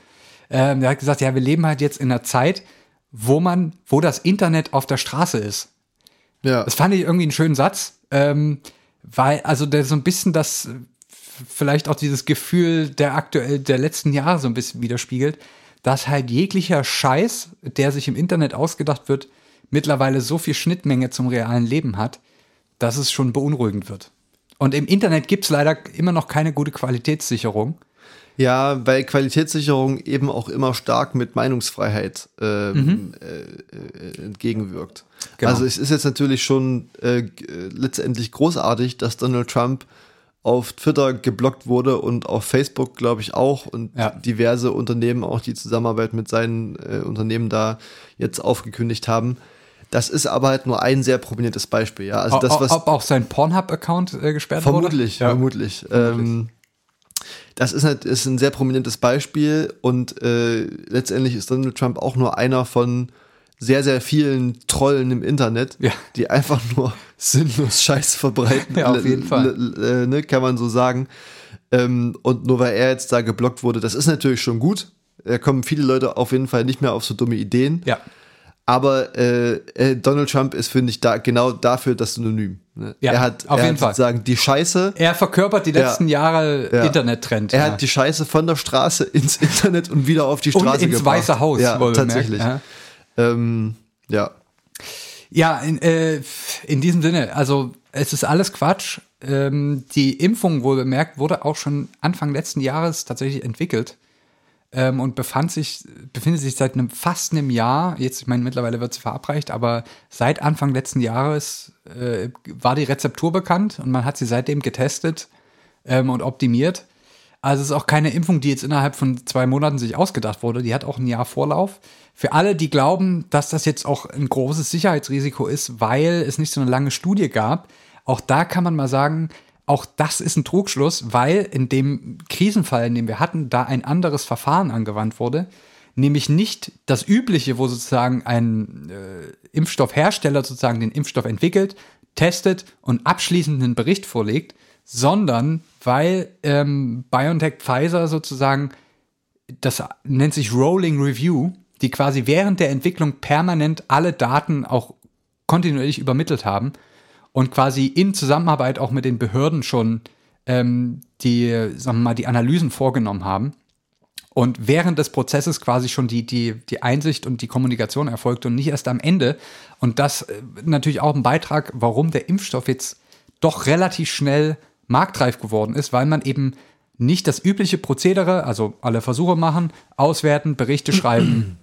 Ähm, der hat gesagt, ja, wir leben halt jetzt in einer Zeit, wo man, wo das Internet auf der Straße ist. ja. Das fand ich irgendwie einen schönen Satz, ähm, weil, also der so ein bisschen das, äh, vielleicht auch dieses Gefühl der aktuell, der letzten Jahre so ein bisschen widerspiegelt, dass halt jeglicher Scheiß, der sich im Internet ausgedacht wird, mittlerweile so viel Schnittmenge zum realen Leben hat, dass es schon beunruhigend wird. Und im Internet gibt's leider immer noch keine gute Qualitätssicherung. Ja, weil Qualitätssicherung eben auch immer stark mit Meinungsfreiheit ähm, äh, äh, entgegenwirkt. Mhm. Genau. Also es ist jetzt natürlich schon äh, äh, letztendlich großartig, dass Donald Trump auf Twitter geblockt wurde und auf Facebook, glaube ich, auch und Ja. diverse Unternehmen auch die Zusammenarbeit mit seinen äh, Unternehmen da jetzt aufgekündigt haben. Das ist aber halt nur ein sehr prominentes Beispiel, ja. Also das, was Ob auch sein Pornhub-Account äh, gesperrt Vermutlich, wurde? Ja. vermutlich. Ähm, das ist, halt, ist ein sehr prominentes Beispiel und äh, letztendlich ist Donald Trump auch nur einer von sehr, sehr vielen Trollen im Internet, Ja. die einfach nur sinnlos Scheiß verbreiten. Ja, auf jeden Fall. äh, ne, kann man so sagen. Ähm, und nur weil er jetzt da geblockt wurde, das ist natürlich schon gut. Da kommen viele Leute auf jeden Fall nicht mehr auf so dumme Ideen. Ja. Aber äh, äh, Donald Trump ist, finde ich, da genau dafür das Synonym. Ne? Ja, er hat, auf er jeden hat Fall. sozusagen die Scheiße, Er verkörpert die Ja. letzten Jahre Ja. Internet-Trend. er ja. hat die Scheiße von der Straße ins Internet und wieder auf die und Straße ins gebracht. Weiße Haus. Ja, tatsächlich. Ja, Ähm, ja. ja in, äh, in diesem Sinne, also es ist alles Quatsch. ähm, die Impfung, wohl bemerkt, wurde auch schon Anfang letzten Jahres tatsächlich entwickelt ähm, und befand sich, befindet sich seit einem fast einem Jahr, jetzt, ich meine, mittlerweile wird sie verabreicht, aber seit Anfang letzten Jahres äh, war die Rezeptur bekannt und man hat sie seitdem getestet ähm, und optimiert. Also es ist auch keine Impfung, die jetzt innerhalb von zwei Monaten sich ausgedacht wurde. Die hat auch ein Jahr Vorlauf. Für alle, die glauben, dass das jetzt auch ein großes Sicherheitsrisiko ist, weil es nicht so eine lange Studie gab, auch da kann man mal sagen, auch das ist ein Trugschluss, weil in dem Krisenfall, in dem wir hatten, da ein anderes Verfahren angewandt wurde, nämlich nicht das übliche, wo sozusagen ein äh, Impfstoffhersteller sozusagen den Impfstoff entwickelt, testet und abschließend einen Bericht vorlegt, sondern weil ähm, BioNTech Pfizer sozusagen, das nennt sich Rolling Review, die quasi während der Entwicklung permanent alle Daten auch kontinuierlich übermittelt haben und quasi in Zusammenarbeit auch mit den Behörden schon ähm, die, sagen wir mal, die Analysen vorgenommen haben. Und während des Prozesses quasi schon die, die, die Einsicht und die Kommunikation erfolgt und nicht erst am Ende. Und das äh, natürlich auch ein Beitrag, warum der Impfstoff jetzt doch relativ schnell marktreif geworden ist, weil man eben nicht das übliche Prozedere, also alle Versuche machen, auswerten, Berichte schreiben,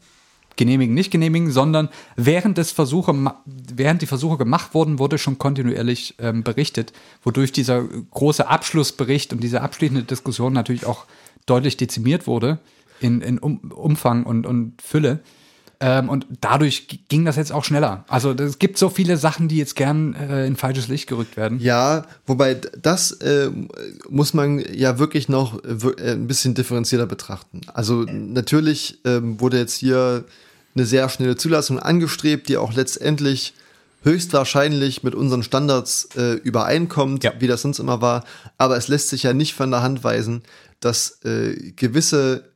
genehmigen, nicht genehmigen, sondern während des Versuche, während die Versuche gemacht wurden, wurde schon kontinuierlich ähm, berichtet, wodurch dieser große Abschlussbericht und diese abschließende Diskussion natürlich auch deutlich dezimiert wurde in, in um, Umfang und, und Fülle. Ähm, und dadurch ging das jetzt auch schneller. Also es gibt so viele Sachen, die jetzt gern äh, in falsches Licht gerückt werden. Ja, wobei das äh, muss man ja wirklich noch äh, ein bisschen differenzierter betrachten. Also natürlich ähm, wurde jetzt hier eine sehr schnelle Zulassung angestrebt, die auch letztendlich höchstwahrscheinlich mit unseren Standards äh, übereinkommt, ja. wie das sonst immer war. Aber es lässt sich ja nicht von der Hand weisen, dass äh, gewisse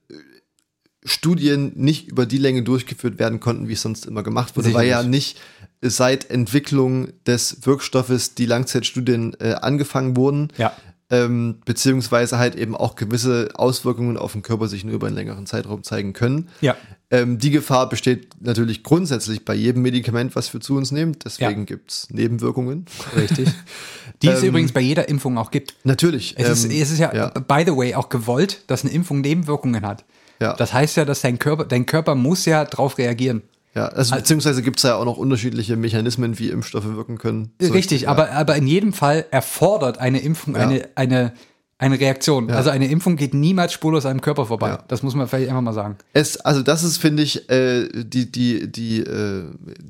Studien nicht über die Länge durchgeführt werden konnten, wie es sonst immer gemacht wurde, Sicherlich. weil ja nicht seit Entwicklung des Wirkstoffes die Langzeitstudien äh, angefangen wurden. Ja. Ähm, beziehungsweise halt eben auch gewisse Auswirkungen auf den Körper sich nur über einen längeren Zeitraum zeigen können. Ja. Ähm, die Gefahr besteht natürlich grundsätzlich bei jedem Medikament, was wir zu uns nehmen. Deswegen ja. gibt's Nebenwirkungen. Richtig. Die es ähm, übrigens bei jeder Impfung auch gibt. Natürlich. Es, ist, ähm, es ist ja, ja, by the way, auch gewollt, dass eine Impfung Nebenwirkungen hat. Ja. Das heißt ja, dass dein Körper, dein Körper muss ja darauf reagieren. Ja, also, beziehungsweise gibt es ja auch noch unterschiedliche Mechanismen, wie Impfstoffe wirken können. Richtig, ja. aber, aber in jedem Fall erfordert eine Impfung ja. eine, eine, eine Reaktion. Ja. Also eine Impfung geht niemals spurlos einem Körper vorbei. Ja. Das muss man vielleicht einfach mal sagen. Es, also das ist, finde ich, äh, die, die, die, äh,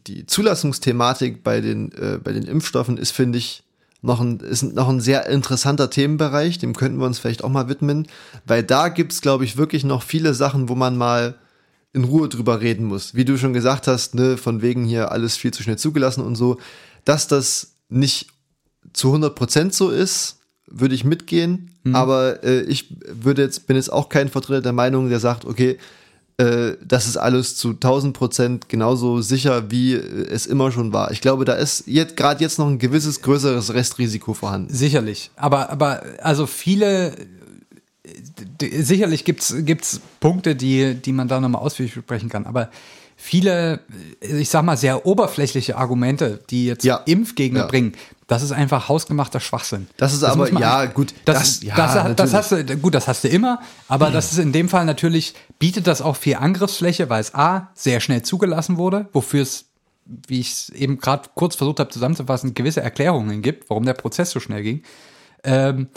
die Zulassungsthematik bei den, äh, bei den Impfstoffen ist, finde ich, noch ein, ist noch ein sehr interessanter Themenbereich, dem könnten wir uns vielleicht auch mal widmen, weil da gibt's glaube ich, wirklich noch viele Sachen, wo man mal in Ruhe drüber reden muss. Wie du schon gesagt hast, ne, von wegen hier alles viel zu schnell zugelassen und so, dass das nicht zu 100 Prozent so ist, würde ich mitgehen, mhm. aber äh, ich würde jetzt, bin jetzt auch kein Vertreter der Meinung, der sagt, okay, äh, das ist alles zu 1000 Prozent genauso sicher, wie es immer schon war. Ich glaube, da ist jetzt gerade jetzt noch ein gewisses größeres Restrisiko vorhanden. Sicherlich. Aber, aber also viele, sicherlich gibt's gibt's Punkte, die, die man da nochmal ausführlich besprechen kann. Aber viele, ich sag mal, sehr oberflächliche Argumente, die jetzt ja. Impfgegner ja. bringen, das ist einfach hausgemachter Schwachsinn. Das ist das aber, ja, gut. Das, das, ja, das, das, hast du, gut, das hast du immer, aber mhm. das ist in dem Fall natürlich, bietet das auch viel Angriffsfläche, weil es A, sehr schnell zugelassen wurde, wofür es, wie ich es eben gerade kurz versucht habe zusammenzufassen, gewisse Erklärungen gibt, warum der Prozess so schnell ging. Ähm,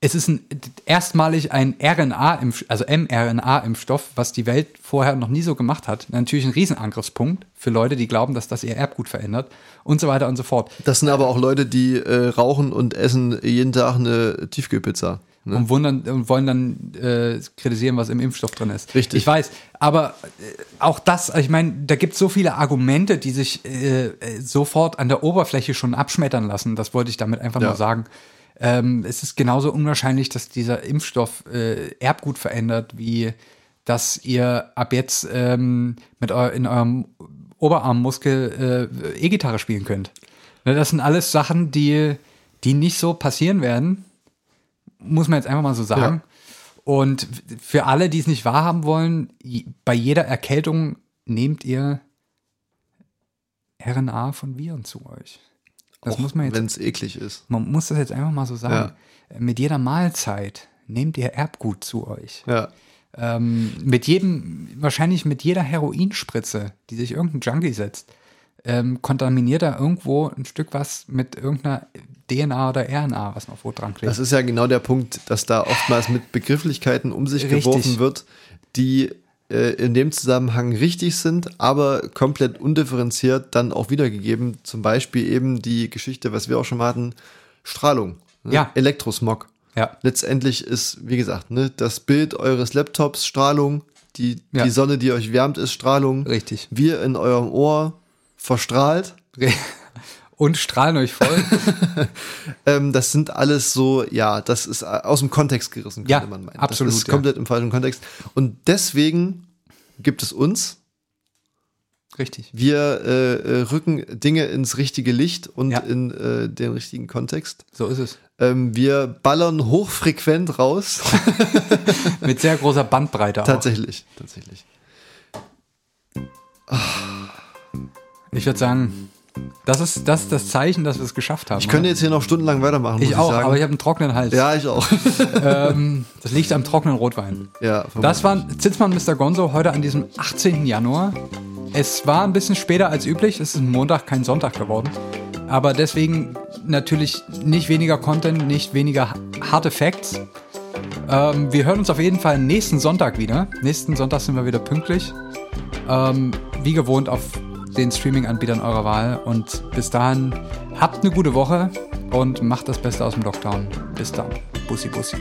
es ist ein, erstmalig ein RNA, also mRNA-Impfstoff, was die Welt vorher noch nie so gemacht hat. Natürlich ein Riesenangriffspunkt für Leute, die glauben, dass das ihr Erbgut verändert und so weiter und so fort. Das sind aber auch Leute, die äh, rauchen und essen jeden Tag eine Tiefkühlpizza. Ne? Und, wundern, und wollen dann äh, kritisieren, was im Impfstoff drin ist. Richtig. Ich weiß, aber äh, auch das, ich meine, da gibt es so viele Argumente, die sich äh, sofort an der Oberfläche schon abschmettern lassen. Das wollte ich damit einfach ja. nur sagen. Ähm, es ist genauso unwahrscheinlich, dass dieser Impfstoff äh, Erbgut verändert, wie dass ihr ab jetzt ähm, mit eu in eurem Oberarmmuskel äh, E-Gitarre spielen könnt. Ne, das sind alles Sachen, die, die nicht so passieren werden. Muss man jetzt einfach mal so sagen. Ja. Und für alle, die es nicht wahrhaben wollen, bei jeder Erkältung nehmt ihr RNA von Viren zu euch. Das Auch muss man jetzt, Wenn es eklig ist. man muss das jetzt einfach mal so sagen. Mit jeder Mahlzeit nehmt ihr Erbgut zu euch. Ja. Ähm, mit jedem, wahrscheinlich mit jeder Heroinspritze, die sich irgendein Junkie setzt, ähm, kontaminiert er irgendwo ein Stück was mit irgendeiner DNA oder RNA, was noch wo dran klebt. Das ist ja genau der Punkt, dass da oftmals mit Begrifflichkeiten um sich Richtig. geworfen wird, die äh, in dem Zusammenhang richtig sind, aber komplett undifferenziert dann auch wiedergegeben. Zum Beispiel eben die Geschichte, was wir auch schon mal hatten, Strahlung, ne? Ja. Elektrosmog. ja, Letztendlich ist, wie gesagt, ne, das Bild eures Laptops Strahlung, die, Ja. die Sonne, die euch wärmt, ist Strahlung. richtig. Wir in eurem Ohr verstrahlt. Und strahlen euch voll. Ähm, das sind alles so, ja, das ist aus dem Kontext gerissen, könnte Ja, man meinen. absolut, Das ist ja. komplett im falschen Kontext. Und deswegen gibt es uns. richtig. Wir äh, äh, rücken Dinge ins richtige Licht und Ja. in äh, den richtigen Kontext. So ist es. Ähm, wir ballern hochfrequent raus. Mit sehr großer Bandbreite auch. tatsächlich, tatsächlich. Ich würde sagen, das ist, das ist das Zeichen, dass wir es geschafft haben. Ich könnte jetzt hier noch stundenlang weitermachen. ich auch, sagen. aber ich habe einen trockenen Hals. ja, ich auch. Ähm, das liegt am trockenen Rotwein. ja, Das war Zitzmann Mr. Gonzo heute an diesem 18. Januar. Es war ein bisschen später als üblich. Es ist Montag, kein Sonntag geworden. Aber deswegen natürlich nicht weniger Content, nicht weniger harte Facts. Ähm, wir hören uns auf jeden Fall nächsten Sonntag wieder. Nächsten Sonntag sind wir wieder pünktlich. Ähm, wie gewohnt auf den Streaming-Anbietern eurer Wahl. Und bis dahin habt eine gute Woche und macht das Beste aus dem Lockdown. Bis dann. Bussi, bussi.